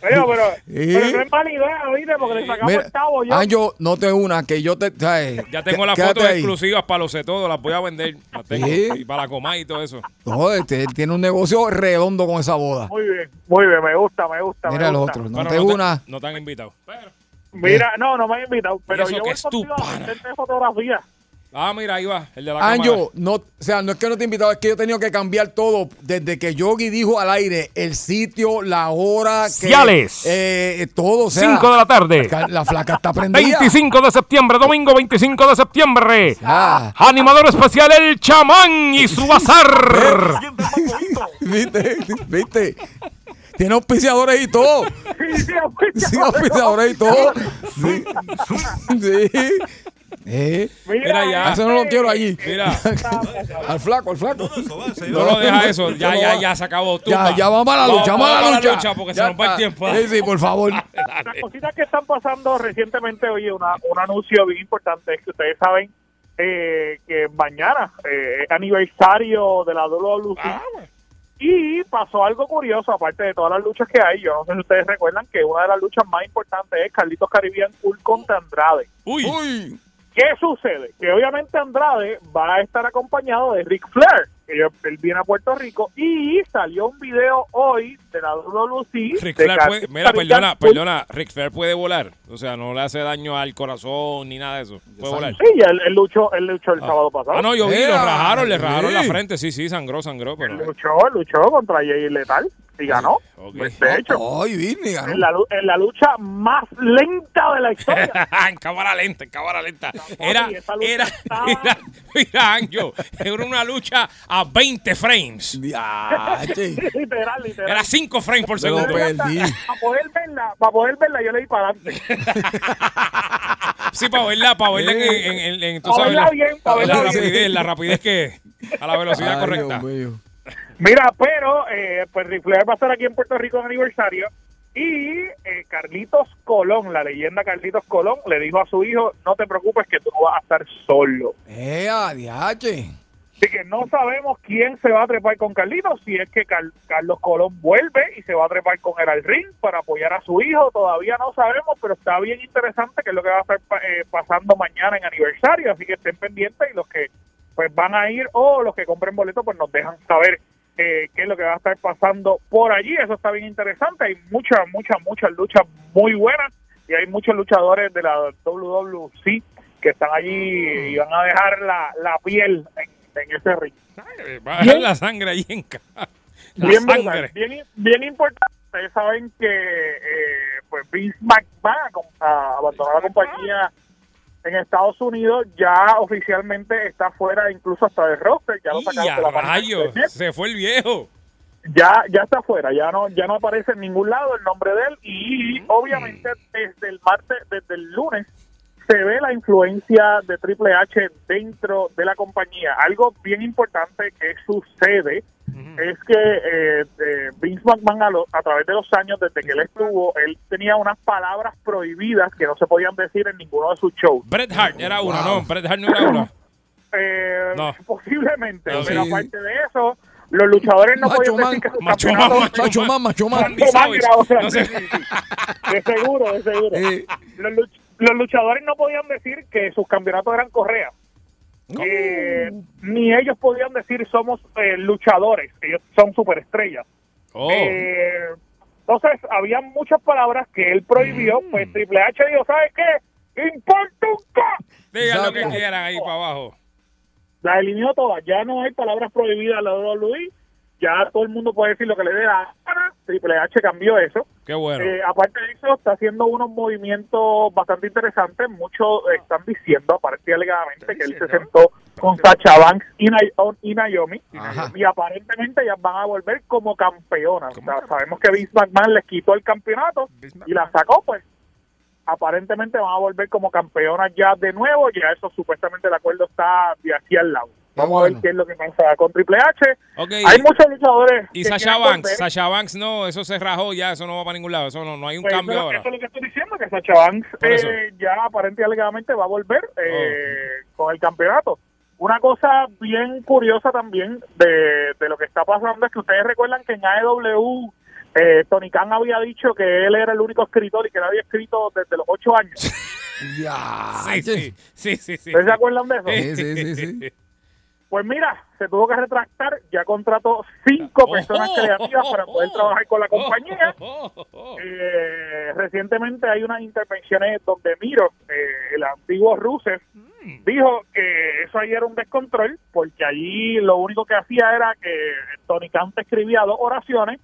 Pero, pero, Sí. pero no es mala idea, ¿viste? Porque le sacamos Mira, el cabo yo. Anjo, no te una, que yo te. ¿sabes? Ya tengo las fotos ahí. exclusivas para los todo, las voy a vender. Las tengo. Sí. Y para la coma y todo eso. No, este, él tiene un negocio redondo con esa boda. Muy bien, muy bien, me gusta, me gusta. Mira me el gusta. otro, no Bueno, te no, una. no te han invitado. Pero- Mira, no, no me han invitado, pero eso yo que voy es tu contigo a fotografía. Ah, mira, ahí va, el de la cámara. Anjo, no, o sea, no es que no te he invitado, es que yo he tenido que cambiar todo. Desde que Yogi dijo al aire el sitio, la hora, que, Ciales. eh, todo. O sea, 5 de la tarde. La, la flaca está prendida. 25 de septiembre, domingo 25 de septiembre. Ah. Animador especial El Chamán y su bazar. (laughs) ¿Viste? ¿Viste? Tiene auspiciadores y todo. Sí, auspiciadores y todo. Sí. Sí. Eh. Mira ya. Eso no lo quiero allí. Mira, (laughs) Al flaco, al flaco. no lo deja eso. Ya, ya, ya se acabó. Ya, tumba. ya vamos a la lucha, vamos a la lucha. porque Ya se nos va el tiempo. Sí, sí, por favor. (laughs) Las cositas que están pasando recientemente, oye, una, un anuncio bien importante es que ustedes saben eh, que mañana eh, es aniversario de la WWC Ah, y pasó algo curioso, aparte de todas las luchas que hay, yo no sé si ustedes recuerdan que una de las luchas más importantes es Carlitos Caribbean Cool contra Andrade. Uy. Uy. ¿Qué sucede? Que obviamente Andrade va a estar acompañado de Ric Flair, que él- él viene a Puerto Rico, y salió un video hoy de la WWC. Ric Flair puede, mira, perdona, perdona, Ric Flair puede volar. O sea, no le hace daño al corazón ni nada de eso. Puede volar. Sí, él, él luchó, él luchó el sábado pasado. Ah, no, yo vi, lo rajaron, le rajaron la frente. Sí, sí, sangró, sangró, pero... Él luchó, luchó contra Jay Letal y ganó. Ok. Pues, de hecho, Virni, ganó. en la, en la lucha más lenta de la historia. (laughs) en cámara lenta, en cámara lenta. Era, era, estaba- mira, mira, Anjo, era una lucha a 20 frames. (laughs) Literal, literal. Era 5 frames por segundo. perdí. Para poder verla, para poder verla, yo le di para adelante. Sí, para verla, para verla en, en, en- en- tú Pa' sabes, verla la, bien, pa' la verla bien. rapidez, la rapidez que a la velocidad Ay, correcta. Dios mío. Mira, pero eh, pues Ric Flair va a estar aquí en Puerto Rico en aniversario y eh, Carlitos Colón, la leyenda Carlitos Colón, le dijo a su hijo, no te preocupes que tú no vas a estar solo. Ea, diache. Así que no sabemos quién se va a trepar con Carlitos, si es que Car- Carlos Colón vuelve y se va a trepar con él al ring para apoyar a su hijo, todavía no sabemos, pero está bien interesante que es lo que va a estar eh, pasando mañana en aniversario, así que estén pendientes y los que pues van a ir o los que compren boletos pues nos dejan saber eh, qué es lo que va a estar pasando por allí, eso está bien interesante, hay muchas, muchas, muchas luchas muy buenas y hay muchos luchadores de la WWC que están allí y van a dejar la, la piel en, en ese ring. Va a dejar la sangre ahí en ca- La bien bien, bien importante. Ustedes saben que eh, pues Vince McMahon a com- a abandonar la compañía en Estados Unidos ya oficialmente está fuera incluso hasta del roster, ya lo sacaron de la rayos, se fue el viejo. ya ya está fuera, ya no ya no aparece en ningún lado el nombre de él y Mm. obviamente desde el martes, desde el lunes se ve la influencia de Triple H dentro de la compañía. Algo bien importante que sucede es que eh, eh, Vince McMahon a, lo- a través de los años, desde que él estuvo, él tenía unas palabras prohibidas que no se podían decir en ninguno de sus shows. Bret Hart era uno, ¿no? Bret Hart no era uno. Eh, No. (laughs) Posiblemente, No, pero sí. aparte de eso, los luchadores no Macho podían man, decir que sus macho campeonatos- man, Macho man, macho man. Randy Macho man, Savage. mira, o sea, No sé. sí, sí, sí. De seguro, de seguro. Eh. Los, luch- los luchadores no podían decir que sus campeonatos eran correas. Eh, ni ellos podían decir somos eh, luchadores, ellos son superestrellas. Oh. Eh, entonces, había muchas palabras que él prohibió, Mm. pues Triple H dijo, ¿sabes qué? ¡Importa un ca-". Digan lo que quieran ahí para abajo. La eliminó todas, ya no hay palabras prohibidas en la WWE, ya todo el mundo puede decir lo que le dé la gana, Triple H cambió eso. Qué bueno. Eh, aparte de eso, está haciendo unos movimientos bastante interesantes. Muchos están diciendo, aparentemente alegadamente, que él se sentó con Sacha Banks y, y Naomi. Y aparentemente ellas van a volver como campeonas. O sea, sabemos que Vince McMahon les quitó el campeonato y la sacó, pues. Aparentemente van a volver como campeonas ya de nuevo. Ya eso supuestamente el acuerdo está de aquí al lado. Vamos a ver qué es lo que pasa con Triple H. Hay muchos luchadores. Y Sasha Banks, volver. Sasha Banks no, eso se rajó ya, eso no va para ningún lado, eso no, no hay un Pues cambio eso, ahora. eso es lo que estoy diciendo, que Sacha Banks. Oh. eh, ya aparentemente y alegadamente va a volver eh, con el campeonato. Una cosa bien curiosa también de, de lo que está pasando es que ustedes recuerdan que en AEW eh, Tony Khan había dicho que él era el único escritor y que él había escrito desde los ocho años. (laughs) Sí, sí, sí, sí, sí. ¿Ustedes se acuerdan de eso? Sí, sí, sí, sí. (laughs) Pues mira, se tuvo que retractar, ya contrató cinco personas creativas para poder trabajar con la compañía. Eh, recientemente hay unas intervenciones donde Miro, eh, el antiguo Rusev, dijo que eso ahí era un descontrol, porque allí lo único que hacía era que Tony Khan te escribía dos oraciones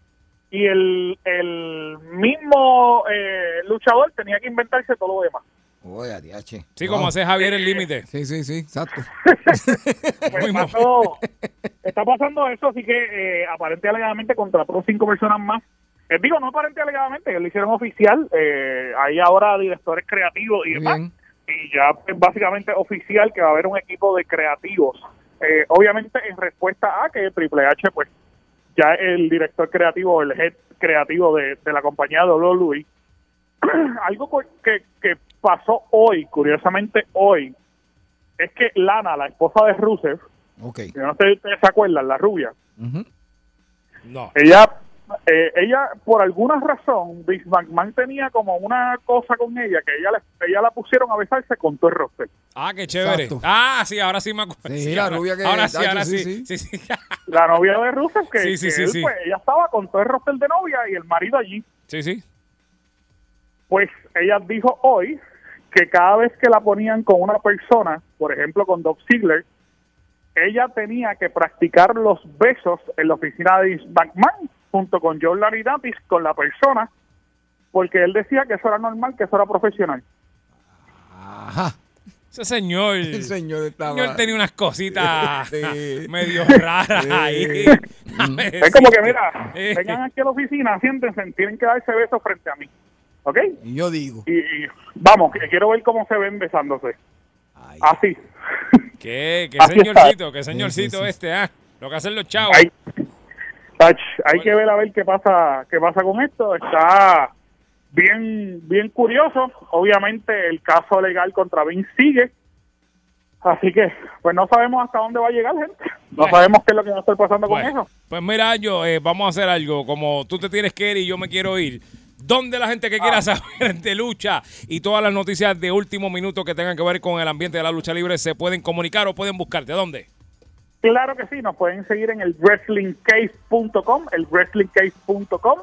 y el, el mismo eh, luchador tenía que inventarse todo lo demás. Oye, DH. Sí, como hace Javier el límite. Sí, sí, sí, exacto. (laughs) Pues pasó- está pasando eso, así que eh, aparente y alegadamente contrató cinco personas más. Eh, digo, no aparente y alegadamente, que lo hicieron oficial. Eh, hay ahora directores creativos y demás. Y ya pues, básicamente oficial que va a haber un equipo de creativos. Eh, obviamente en respuesta a que Triple H, pues ya el director creativo, el head creativo de, de la compañía de WWE, (clears throat) algo que, que pasó hoy, curiosamente hoy, es que Lana, la esposa de Rusev, Ok. yo no sé si ustedes se acuerdan, la rubia, No. ella, eh, ella por alguna razón, Vince McMahon tenía como una cosa con ella, que ella, le- ella la pusieron a besarse con todo el roster. Ah, qué chévere. Exacto. Ah, sí, ahora sí me acuerdo. Sí, la ahora- rubia que- Ahora sí, ahora sí, sí. Sí, sí. La novia de Rusev, que, Sí, sí, que sí, él, sí. pues, ella estaba con todo el roster de novia y el marido allí. Sí, sí. Pues ella dijo hoy que cada vez que la ponían con una persona, por ejemplo con Doc Ziegler, ella tenía que practicar los besos en la oficina de McMahon junto con John Laridatis con la persona, porque él decía que eso era normal, que eso era profesional. Ajá. Ese señor. El señor estaba. señor tenía unas cositas (laughs) Sí. (laughs) medio raras Sí. ahí. (laughs) Es como que, mira, vengan aquí a la oficina, siéntense, tienen que darse besos frente a mí. ¿Ok? Y yo digo. Y, y vamos, que quiero ver cómo se ven besándose. Así. ¿Qué? ¿Qué Así señorcito? está. ¿Qué señorcito Sí, sí, sí. este? Ah, lo que hacen los chavos. Hay, Tach, hay que ver a ver qué pasa, qué pasa con esto. Está bien, bien curioso. Obviamente el caso legal contra Vince sigue. Así que, pues no sabemos hasta dónde va a llegar, gente. No Bueno. sabemos qué es lo que va a estar pasando Bueno, con eso. Pues mira, yo, eh, vamos a hacer algo. Como tú te tienes que ir y yo me quiero ir. ¿Dónde la gente que Ah. quiera saber de lucha y todas las noticias de último minuto que tengan que ver con el ambiente de la lucha libre se pueden comunicar o pueden buscarte? ¿Dónde? Claro que sí, nos pueden seguir en el wrestlingcase.com, el wrestlingcase.com.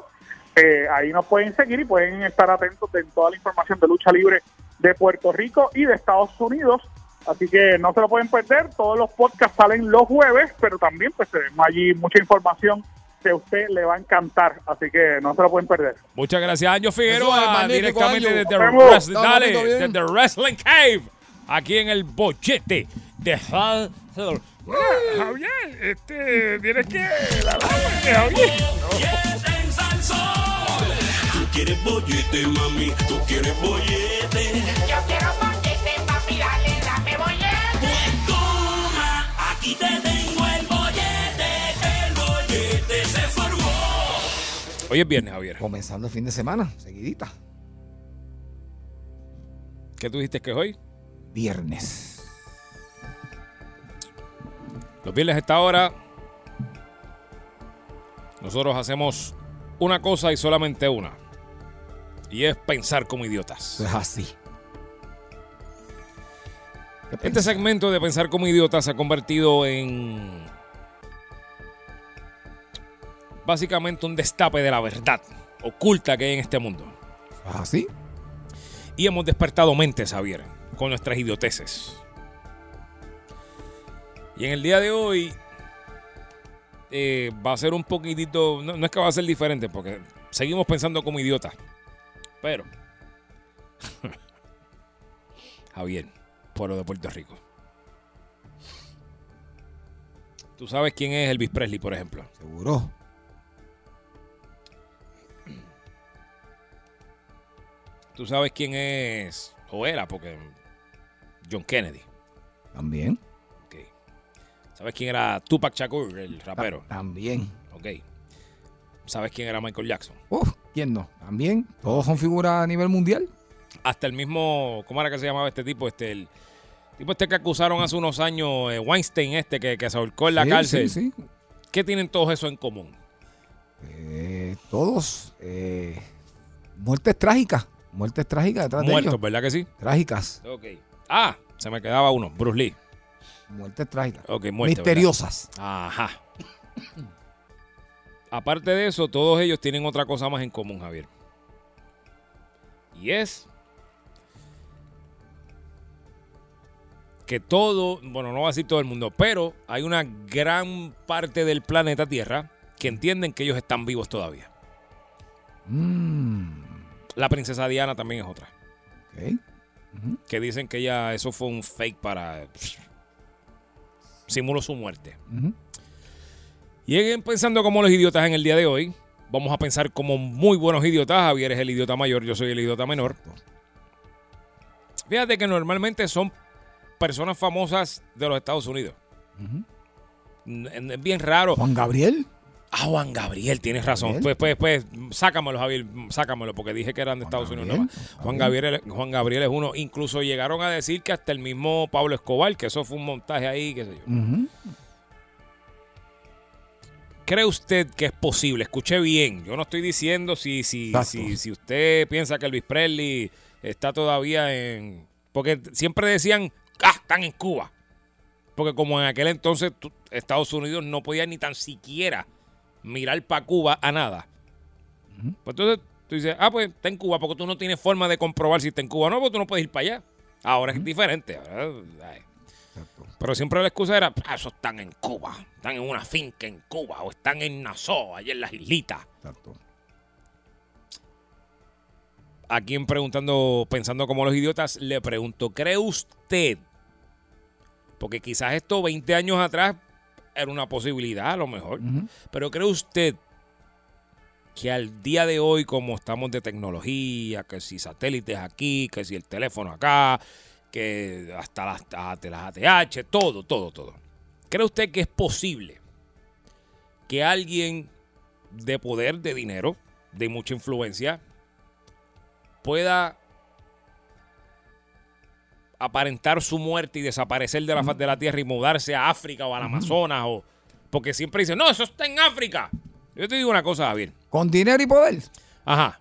Eh, ahí nos pueden seguir y pueden estar atentos de toda la información de lucha libre de Puerto Rico y de Estados Unidos. Así que no se lo pueden perder. Todos los podcasts salen los jueves, pero también pues tenemos allí mucha información que a usted le va a encantar. Así que no se lo pueden perder. Muchas gracias, Año Figueroa, directamente Año. desde. Wrestling- dale, desde Wrestling Cave, aquí en el bochete de Hal Heather. Javier, este, tienes que... La Javier. Tú quieres bollete, mami, tú quieres bollete. Yo quiero bollete, papi, dale, dame bollete. Pues toma, aquí te Hoy es viernes, Javier. Comenzando el fin de semana, seguidita. ¿Qué tú dijiste que es hoy? Viernes. Los viernes a esta hora, nosotros hacemos una cosa y solamente una. Y es pensar como idiotas. Es así. Este segmento de pensar como idiotas se ha convertido en básicamente un destape de la verdad oculta que hay en este mundo. ¿Así? Y hemos despertado mentes, Javier, con nuestras idioteces. Y en el día de hoy eh, va a ser un poquitito, no, no es que va a ser diferente, porque seguimos pensando como idiotas. Pero, (laughs) Javier, pueblo de Puerto Rico. ¿Tú sabes quién es Elvis Presley, por ejemplo? Seguro. ¿Tú sabes quién es, o era, porque John Kennedy? También. Ok. ¿Sabes quién era Tupac Shakur, el rapero? También. Ok. ¿Sabes quién era Michael Jackson? Uf, ¿quién no? También. Todos son figuras a nivel mundial. Hasta el mismo, ¿cómo era que se llamaba este tipo? Este, el tipo este que acusaron hace unos años, eh, Weinstein este, que, que se ahorcó en la Sí, cárcel. sí, sí. ¿Qué tienen todos eso en común? Eh, todos. eh, muertes trágicas. Muertes trágicas detrás de Muertos, ellos. ¿verdad que sí? Trágicas. Ok. Ah, se me quedaba uno, Bruce Lee. Muertes trágicas. Ok, muerte, Misteriosas. ¿verdad? Ajá. Aparte de eso, todos ellos tienen otra cosa más en común, Javier. Y es que todo, bueno, no va a decir todo el mundo, pero hay una gran parte del planeta Tierra que entienden que ellos están vivos todavía. Mm, La princesa Diana también es otra. ok. Que dicen que ella, eso fue un fake para... Simuló su muerte. Ujú. Lleguen pensando como los idiotas en el día de hoy. Vamos a pensar como muy buenos idiotas. Javier es el idiota mayor, yo soy el idiota menor. Fíjate que normalmente son personas famosas de los Estados Unidos. Es bien raro. Juan Gabriel. Ah, Juan Gabriel, tienes razón. Gabriel. Pues, pues, pues, sácamelo, Javier, sácamelo, porque dije que eran de Estados Unidos. Juan Gabriel, Juan Gabriel es uno. Incluso llegaron a decir que hasta el mismo Pablo Escobar, que eso fue un montaje ahí, qué sé yo. ¿Cree usted que es posible? Escuche bien. Yo no estoy diciendo si, si, si, si usted piensa que Elvis Presley está todavía en. Porque siempre decían, ah, están en Cuba. Porque como en aquel entonces Estados Unidos no podía ni tan siquiera mirar para Cuba a nada. Pues entonces tú dices, ah, pues está en Cuba, porque tú no tienes forma de comprobar si está en Cuba. No, porque tú no puedes ir para allá. Ahora es diferente. ahora. Pero siempre la excusa era, ah, eso están en Cuba, están en una finca en Cuba, o están en Nassau, allá en las islitas. Exacto. A quien preguntando, pensando como los idiotas, le pregunto, ¿cree usted? Porque quizás esto 20 años atrás era una posibilidad a lo mejor. Pero ¿cree usted que al día de hoy, como estamos de tecnología, que si satélites aquí, que si el teléfono acá, que hasta las, hasta las ATH, todo, todo, todo. ¿Cree usted que es posible que alguien de poder, de dinero, de mucha influencia, pueda aparentar su muerte y desaparecer de la faz de la tierra y mudarse a África o al Amazonas o porque siempre dicen, "No, eso está en África." Yo te digo una cosa, Javier. ¿Con dinero y poder? Ajá.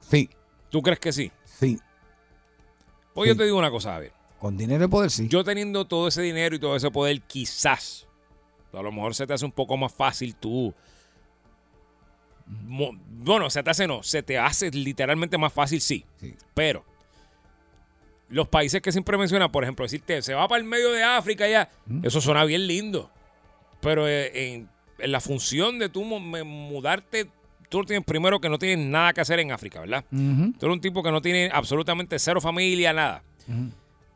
Sí. ¿Tú crees que sí? Sí. Pues yo te digo una cosa, Javier. Con dinero y poder, sí. Yo teniendo todo ese dinero y todo ese poder, quizás, a lo mejor se te hace un poco más fácil tú. Bueno, se te hace no, se te hace literalmente más fácil, sí. Sí. Pero los países que siempre mencionan, por ejemplo, decirte, se va para el medio de África ya, eso suena bien lindo. Pero eh, en, en la función de tú mudarte, tú tienes primero que no tienes nada que hacer en África, ¿verdad? Tú eres un tipo que no tiene absolutamente cero familia, nada.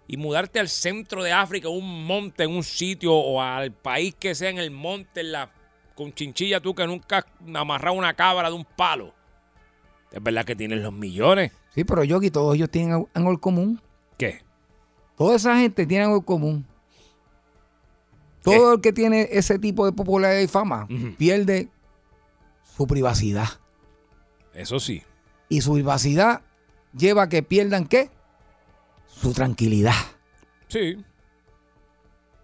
Y mudarte al centro de África, un monte, en un sitio, o al país que sea en el monte, en la, con chinchilla tú que nunca has amarrado una cabra de un palo. Es verdad que tienes los millones. Sí, pero Yogi, todos ellos tienen algo en común. ¿Qué? Toda esa gente tiene algo en común. Todo el que tiene ese tipo de popularidad y fama pierde su privacidad. Eso sí. Y su privacidad lleva a que pierdan qué? Su tranquilidad. Sí.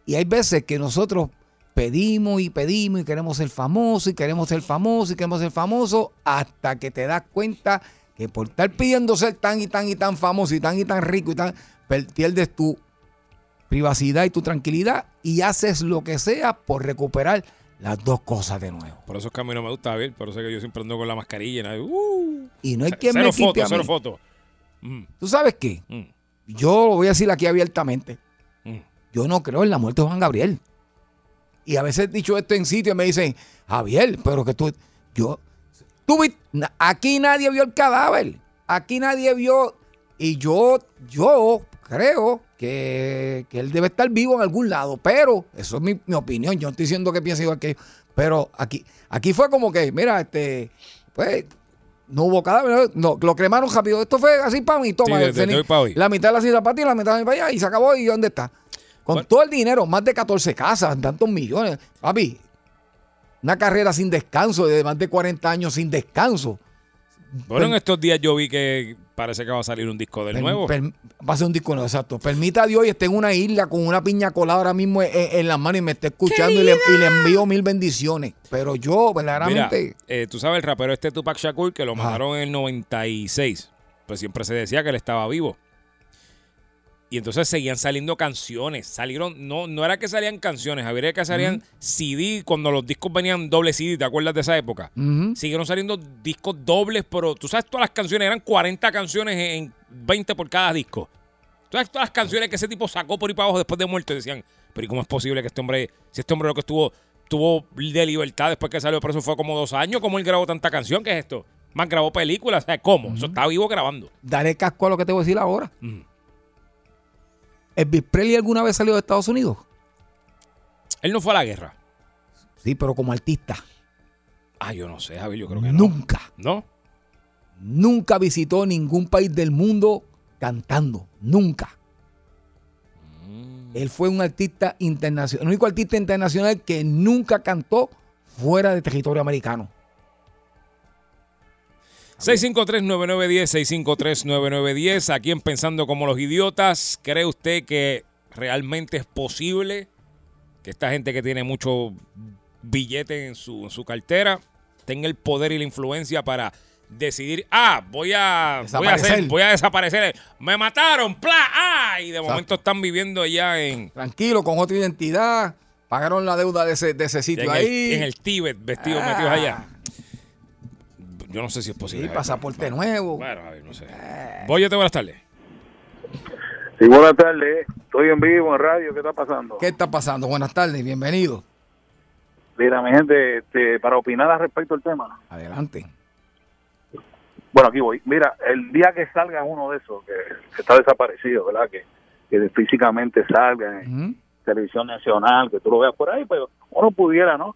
Y hay veces que nosotros pedimos y pedimos y queremos ser famosos y queremos ser famosos y queremos ser famosos hasta que te das cuenta que por estar pidiendo ser tan y tan y tan famoso y tan y tan rico y tan, pierdes tu privacidad y tu tranquilidad y haces lo que sea por recuperar Las dos cosas de nuevo. Por eso es que a mí no me gusta ver, por eso es que yo siempre ando con la mascarilla. y nadie- uh. Y no hay quien cero me quite fotos, a cero mí. fotos. Mm, ¿Tú sabes qué? mm, Yo lo voy a decir aquí abiertamente. mm. Yo no creo en la muerte de Juan Gabriel. Y a veces he dicho esto en sitio y me dicen, Javier, pero que tú, yo, tú aquí nadie vio el cadáver. Aquí nadie vio, y yo, yo creo que, que él debe estar vivo en algún lado. Pero, eso es mi, mi opinión. Yo no estoy diciendo que piense igual que Pero aquí, aquí fue como que, mira, este, pues, no hubo cadáver, no, lo cremaron rápido. Esto fue así para mí, toma. Sí, de- el de hoy la mitad de la cita para ti, la mitad para allá, y se acabó. ¿Y dónde está? Con todo el dinero, más de 14 casas, tantos millones. Papi, una carrera sin descanso, de más de 40 años sin descanso. Bueno, en estos días yo vi que parece que va a salir un disco del per- nuevo. per- va a ser un disco nuevo, exacto. Permita a Dios y esté en una isla con una piña colada ahora mismo en, en las manos y me esté escuchando y le, y le envío mil bendiciones. Pero yo, Mira, verdaderamente, eh, tú sabes el rapero este Tupac Shakur que lo mataron en el 96. Pues siempre se decía que él estaba vivo. Y entonces seguían saliendo canciones. Salieron, no, no era que salían canciones, Javier, era que salían CD cuando los discos venían doble CD, ¿te acuerdas de esa época? Siguieron saliendo discos dobles, pero tú sabes todas las canciones, eran 40 canciones en 20 por cada disco. Tú sabes todas las canciones que ese tipo sacó por ahí para abajo después de muerto decían, pero ¿y cómo es posible que este hombre, si este hombre lo que estuvo, tuvo de libertad después que salió preso fue como dos años, ¿cómo él grabó tanta canción? ¿Qué es esto? Más grabó películas, o sea, ¿cómo? Eso está vivo grabando. daré casco a lo que te voy a decir ahora. ¿Elvis Presley alguna vez salió de Estados Unidos? Él no fue a la guerra. Sí, pero como artista. Ah, yo no sé, Javier, yo creo que no. Nunca. ¿No? Nunca visitó ningún país del mundo cantando. Nunca. Mm. Él fue un artista internacional, el único artista internacional que nunca cantó fuera de territorio americano. 653-9910, 653-9910. Aquí en Pensando como los idiotas, ¿cree usted que realmente es posible que esta gente que tiene mucho billete en su, en su cartera tenga el poder y la influencia para decidir, ah, voy a, voy a, hacer- Desaparecer. voy a desaparecer, me mataron, ¡pla! ¡ah! Y de momento están viviendo allá en, Tranquilo, con otra identidad. Pagaron la deuda de ese, de ese sitio en, ahí. el, en el Tíbet, vestidos Ah. metidos allá. Yo no sé si es posible. Sí, Javier. pasaporte nuevo. Bueno, a ver, no sé. Voy buenas tardes. Sí, buenas tardes. Estoy en vivo en radio. ¿Qué está pasando? ¿Qué está pasando? Buenas tardes, bienvenido. Mira, mi gente, este, para opinar al respecto del tema. Adelante. Bueno, aquí voy. Mira, el día que salga uno de esos, que, que está desaparecido, ¿verdad? Que, que físicamente salga en televisión nacional, que tú lo veas por ahí, pues uno pudiera, ¿no?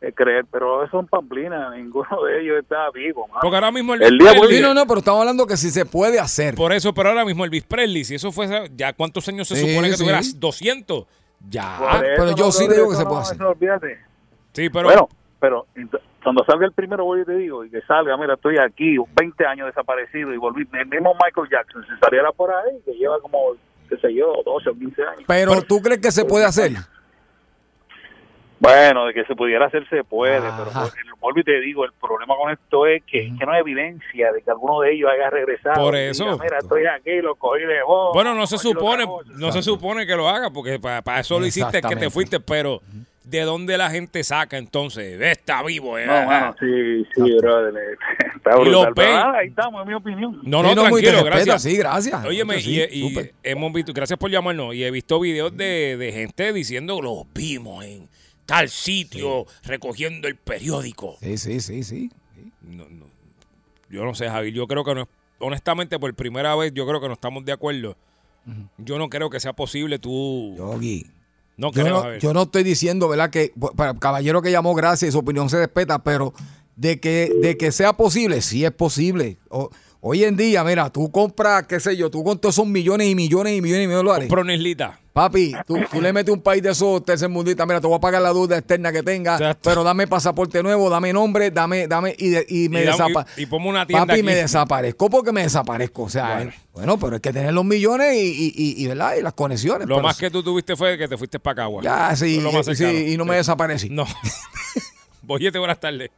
Eh, creer, pero eso son pamplinas, (laughs) ninguno de ellos está vivo. Porque ahora mismo el, El día Presley- no, no, pero estamos hablando que si se puede hacer. Por eso, pero ahora mismo Elvis Presley, si eso fuese, ya cuántos años se Sí, supone que sí. tuvieras 200, ya. Ah, pero yo no, sí te digo que se puede no, hacer. eso. Sí, pero Bueno, pero cuando salga el primero, voy y te digo, y que salga, mira, estoy aquí, 20 años desaparecido, y volví, el mismo Michael Jackson, si saliera por ahí, que lleva como, qué sé yo, 12 o 15 años. Pero tú crees que se puede hacer. Bueno, de que se pudiera hacer, se puede, pero Ajá. por- vuelvo y te digo, el problema con esto es que, que no hay evidencia de que alguno de ellos haya regresado. Por eso. diga, mira, estoy aquí, lo cogí de vos. bueno, no se supone, no se supone que lo haga, porque para, eso lo hiciste que te fuiste, pero ¿de dónde la gente saca entonces? Está vivo, eh. No, bueno, sí, sí, brother, (laughs) está Y lo brutal. Pero nada, ahí estamos, en mi opinión. No, no, Sí, no, tranquilo, respeto, gracias. sí, gracias. Óyeme, Sí, y, hemos visto, gracias por llamarnos, y he visto videos de, de gente diciendo, los vimos en tal sitio, recogiendo el periódico. Sí, sí, sí, sí. No, no. Yo no sé, Javier, yo creo que no es, honestamente, por primera vez, yo creo que no estamos de acuerdo. Yo no creo que sea posible tú... Yogi. No Yo no, Javier. yo no estoy diciendo, ¿verdad? Que para el caballero que llamó, gracias, su opinión se respeta, pero de que, de que sea posible, sí es posible. O- hoy en día, mira, tú compras, qué sé yo, tú con todos esos millones y millones y millones y millones de dólares. Compro una islita. Papi, tú, tú le metes un país de esos tercermundistas, mira, te voy a pagar la deuda externa que tenga, Exacto. pero dame pasaporte nuevo, dame nombre, dame, dame, y, de- y me desaparezco. y- y ponme una tienda Papi, aquí. me desaparezco porque me desaparezco. O sea, Bueno. eh, bueno, pero hay que tener los millones y, y, ¿verdad? y las conexiones. Lo más que tú tuviste fue que te fuiste para Cagua. Ya, sí, sí, y no me desaparecí. No. (laughs) Boyete, buenas tardes.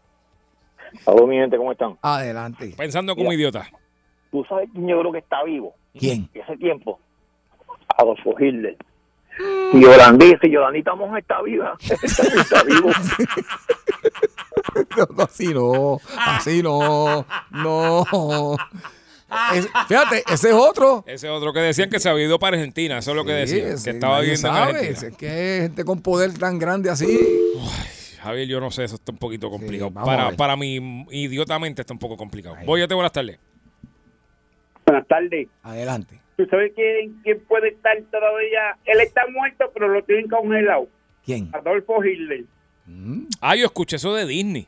Aló, mi gente, ¿cómo están? Adelante. Pensando como Mira. idiota. ¿Tú sabes quién yo creo que está vivo? ¿Quién? Y hace tiempo, Adolfo Hitler. si Yolandi, si Yolandita Monge está viva, (laughs) está vivo. (laughs) No, no, así no, así no, no. Es- fíjate, ese es otro. Ese otro que decían que se había ido para Argentina, eso es lo que Sí, decían, sí, que estaba viviendo en Argentina. Es que gente con poder tan grande así. Javier, yo no sé, eso está un poquito complicado. a para, para mí, idiotamente está un poco complicado. Voy a te buenas tardes. Buenas tardes. Adelante. ¿Tú sabes quién, quién puede estar todavía? Él está muerto, pero lo tienen congelado. ¿Quién? Adolfo Hitler. Ah, yo escuché eso de Disney.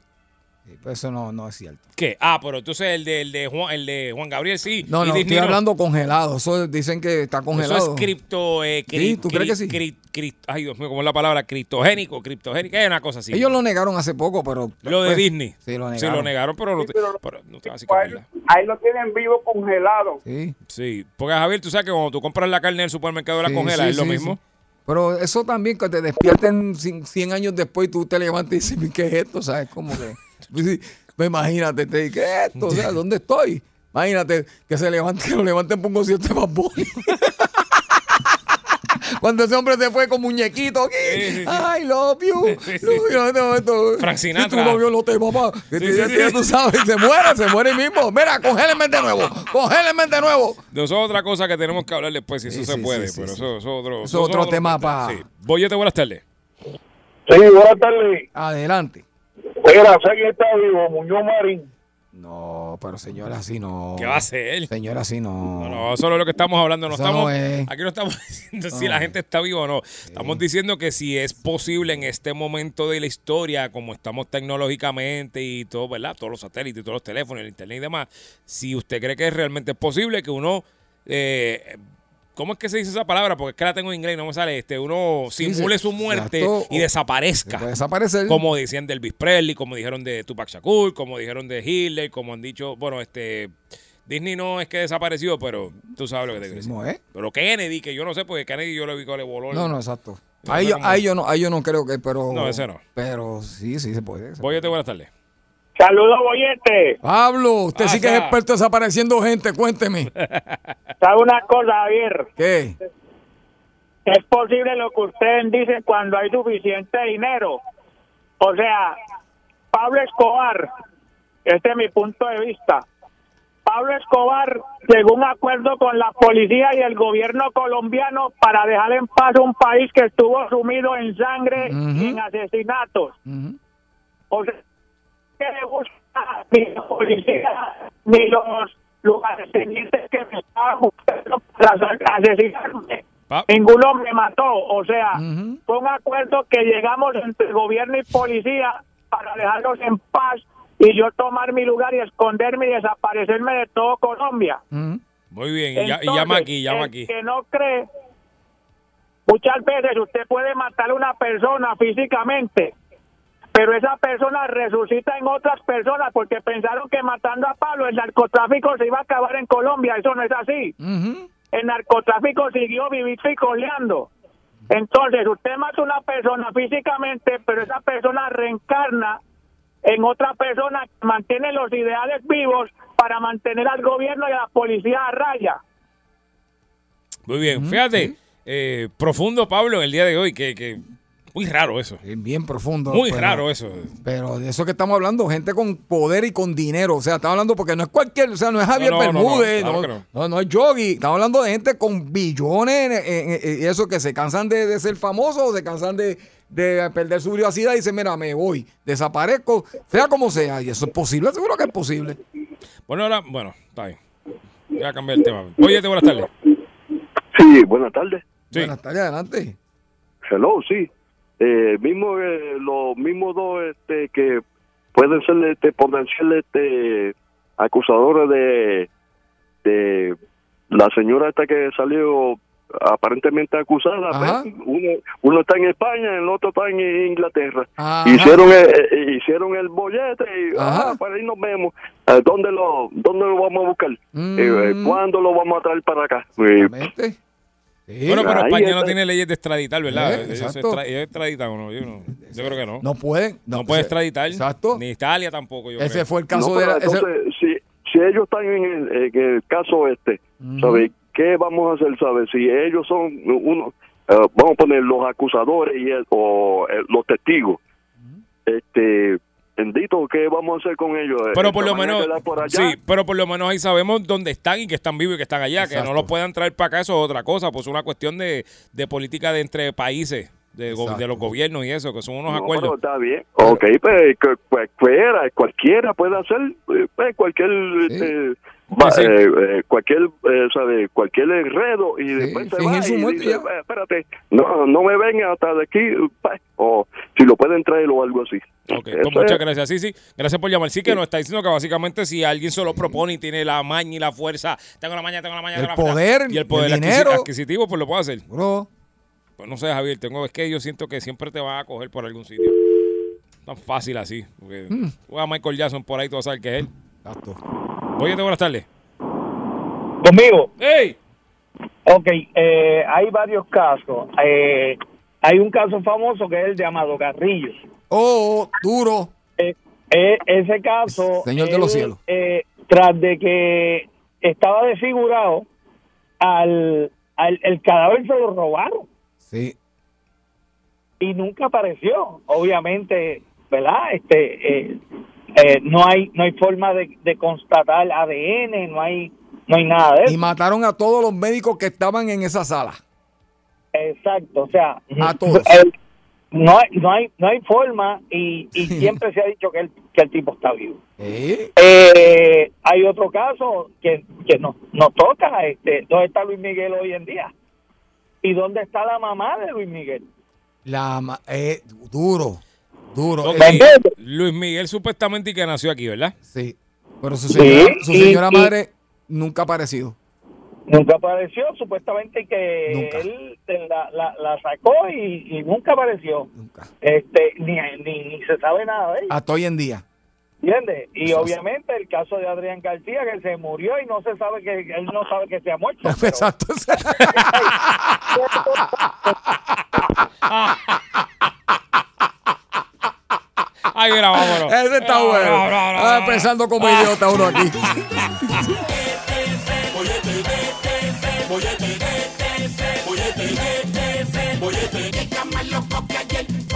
Pues eso no, no es cierto. ¿Qué? Ah, pero entonces el de, el de, Juan, el de Juan Gabriel sí. No, no, estoy hablando congelado. Eso dicen que está congelado. Eso es cripto. Eh, Sí, cri- ¿tú crees que sí? cri- cri- ay, Dios mío, ¿cómo es la palabra? Criptogénico, criptogénico. Es una cosa así. Ellos lo negaron hace poco, pero. Lo de pues, Disney. Sí, lo Sí, negaron. lo negaron, pero pero no te vas a decir que es verdad. Ahí lo tienen vivo congelado. Sí. Sí, porque Javier, tú sabes que cuando tú compras la carne en el supermercado la Sí, congelas, sí, es lo sí, mismo. sí. Pero eso también, que te despierten cien 100 años después y tú te levantas y dices, ¿qué es esto? ¿Sabes? Como que. Pues imagínate, te, ¿qué es esto? O sea, ¿dónde estoy? Imagínate que se levante, (laughs) que lo levanten por un concierto de Bad. (laughs) Cuando ese hombre se fue con muñequito aquí. Ay, love you. Sí. Love you. En este momento, Frank Si Sinatra. tu novio no te papá. Que Sí, te- sí, que sí. tú sabes, se muere, se muere mismo. Mira, congélenme de nuevo. Congélenme de nuevo. De eso es otra cosa que tenemos que hablar después, si eso Sí, se puede. pero sí. eso, eso es otro, Eso es otro tema pa- Sí. Boyete, buenas tardes. Sí, buenas tardes. Adelante. Mira, está vivo, Muñoz Marín. No, pero señora, así no. ¿Qué va a hacer? Señora, así no. No, no, solo lo que estamos hablando. No Eso estamos, no es. Aquí no estamos (laughs) diciendo si la gente está viva o no. Estamos diciendo que si es posible en este momento de la historia, como estamos tecnológicamente y todo, ¿verdad? Todos los satélites, todos los teléfonos, el internet y demás, si usted cree que es realmente posible que uno. eh, ¿Cómo es que se dice esa palabra? Porque es que la tengo en inglés y no me sale. Este, uno simule sí, su muerte exacto. y desaparezca. Puede desaparecer. Como decían de Elvis Presley, como dijeron de Tupac Shakur, como dijeron de Hitler, como han dicho, bueno, este Disney no es que desapareció, pero tú sabes lo que te quiero decir. es. Pero Kennedy, que yo no sé, porque Kennedy yo lo vi que le voló. No, no, exacto. Ahí, yo- ahí yo no, ahí yo no creo que, pero. No, ese no. Pero sí, sí se puede. se Boyete, buenas tardes. Saludos, Boyete. Pablo, usted sí que es experto desapareciendo gente, cuénteme. ¿Sabe una cosa, Javier? ¿Qué? Es posible lo que ustedes dicen cuando hay suficiente dinero. O sea, Pablo Escobar, este es mi punto de vista. Pablo Escobar llegó a un acuerdo con la policía y el gobierno colombiano para dejar en paz un país que estuvo sumido en sangre y en asesinatos. O sea, que le gusta ni la policía ni los lugartenientes que me estaban buscando para asesinarme. Ninguno me mató. O sea, fue un acuerdo que llegamos entre gobierno y policía para dejarlos en paz y yo tomar mi lugar y esconderme y desaparecerme de todo Colombia. Muy bien, y, llama aquí, llama el aquí. que no cree, muchas veces usted puede matar a una persona físicamente, pero esa persona resucita en otras personas porque pensaron que matando a Pablo el narcotráfico se iba a acabar en Colombia. Eso no es así. El narcotráfico siguió viviendo y coleando. Entonces, usted mata a una persona físicamente, pero esa persona reencarna en otra persona que mantiene los ideales vivos para mantener al gobierno y a la policía a raya. Muy bien, fíjate, eh, profundo Pablo en el día de hoy, que, que muy raro eso. Bien profundo. Muy pero- raro eso. Pero de eso que estamos hablando, gente con poder y con dinero. O sea, estamos hablando porque no es cualquier, o sea, no es Javier No, no, no, no, Bermúdez, claro no, no, no. no, es Yogi. Estamos hablando de gente con billones y eso que se cansan de, de ser famosos o se cansan de, de perder su privacidad y dicen, mira, me voy, desaparezco, sea como sea. Y eso es posible, seguro que es posible. Bueno, ahora, bueno, está bien. Voy a cambiar el tema. Oye, buenas tardes. Sí, buenas tardes. Buenas tardes, adelante. Hello, sí. Eh, mismo eh, los mismos dos este, que pueden ser este, potencial este, acusadores de, de la señora esta que salió aparentemente acusada. Pues, uno, uno está en España, el otro está en Inglaterra. Ajá. Hicieron el, eh, hicieron el bollete y Ajá. ah, para ahí nos vemos. Eh, ¿Dónde lo dónde lo vamos a buscar? Mm. Eh, eh, ¿Cuándo lo vamos a traer para acá? Eh, bueno, pero España no tiene leyes de extraditar, ¿verdad? Eh, ellos, extra- ellos extraditan o no yo, no. yo creo que no. No pueden. No, no, puede ese- extraditar. Exacto. Ni Italia tampoco. Yo Ese creo. fue el caso No, de ese- entonces, si, si ellos están en el, en el caso este, ¿sabes? ¿Qué vamos a hacer, sabes? Si ellos son uno, vamos a poner los acusadores y el- o eh, los testigos. Este, bendito, ¿qué vamos a hacer con ellos? Pero por lo ¿se van a menos, quedar por allá? sí, pero por lo menos ahí sabemos dónde están y que están vivos y que están allá, que no los puedan traer para acá, eso es otra cosa, pues es una cuestión de, de política de entre países, de, de los gobiernos y eso, que son unos No, acuerdos. pero está bien. Ok, pues cu- cualquiera, cualquiera puede hacer eh, pues, cualquier eh, va- Sí, sí. eh, eh, cualquier eh, sabe, cualquier enredo y después se va y muerte dice. "Eh, espérate, no, no me venga hasta de aquí o si lo pueden traer o algo así. Pues muchas gracias. Sí, sí, gracias por llamar. Sí que nos está diciendo que básicamente si alguien se lo propone y tiene la maña y la fuerza, tengo la maña, tengo la maña, El tengo la fuerza, poder, y el poder el adquisi- dinero. adquisitivo, pues lo puede hacer. Bro. Pues no sé, Javier, tengo, es que yo siento que siempre te van a coger por algún sitio. Tan fácil así. Porque Mm. tú vas a Michael Jackson por ahí, tú vas a saber que es él. Oye, buenas tardes. Conmigo. ¡Ey! Ok, eh, hay varios casos. Eh, hay un caso famoso que es el de Amado Carrillo. Oh, duro. Eh, eh, ese caso. Señor de los cielos. eh, tras de que estaba desfigurado, al, al el cadáver se lo robaron Sí. y nunca apareció. Obviamente, ¿verdad? Este, eh, eh, no hay no hay forma de, de constatar ADN, no hay no hay nada de eso. Y mataron a todos los médicos que estaban en esa sala. Exacto, o sea, A todos. eh, no hay no hay no hay forma y, y (laughs) siempre se ha dicho que el que el tipo está vivo. Eh, hay otro caso que, que nos, nos toca, este, ¿dónde está Luis Miguel hoy en día? ¿Y dónde está la mamá de Luis Miguel? La eh, duro, duro. Eh, Luis Miguel supuestamente que nació aquí, ¿verdad? Sí. Pero su señora, su y- señora y- madre nunca ha aparecido. Nunca apareció, supuestamente que Nunca. él la, la, la sacó y, y nunca apareció. Este, ni, ni, ni se sabe nada de ella. Hasta hoy en día. ¿Entiendes? Y obviamente el caso de Adrián García, que se murió y no se sabe que él no sabe que se ha muerto. (laughs) pero- (laughs) (laughs) Ay, mira, vámonos. (laughs) Ese está No, bueno. no, no, no, no. empezando como idiota uno aquí. (laughs)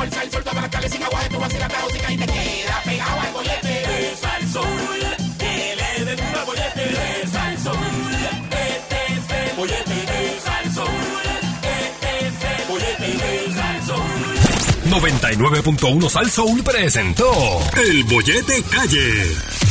Está sol, la sin agua, a 99.1 Sal Soul presentó El Bollete Calle.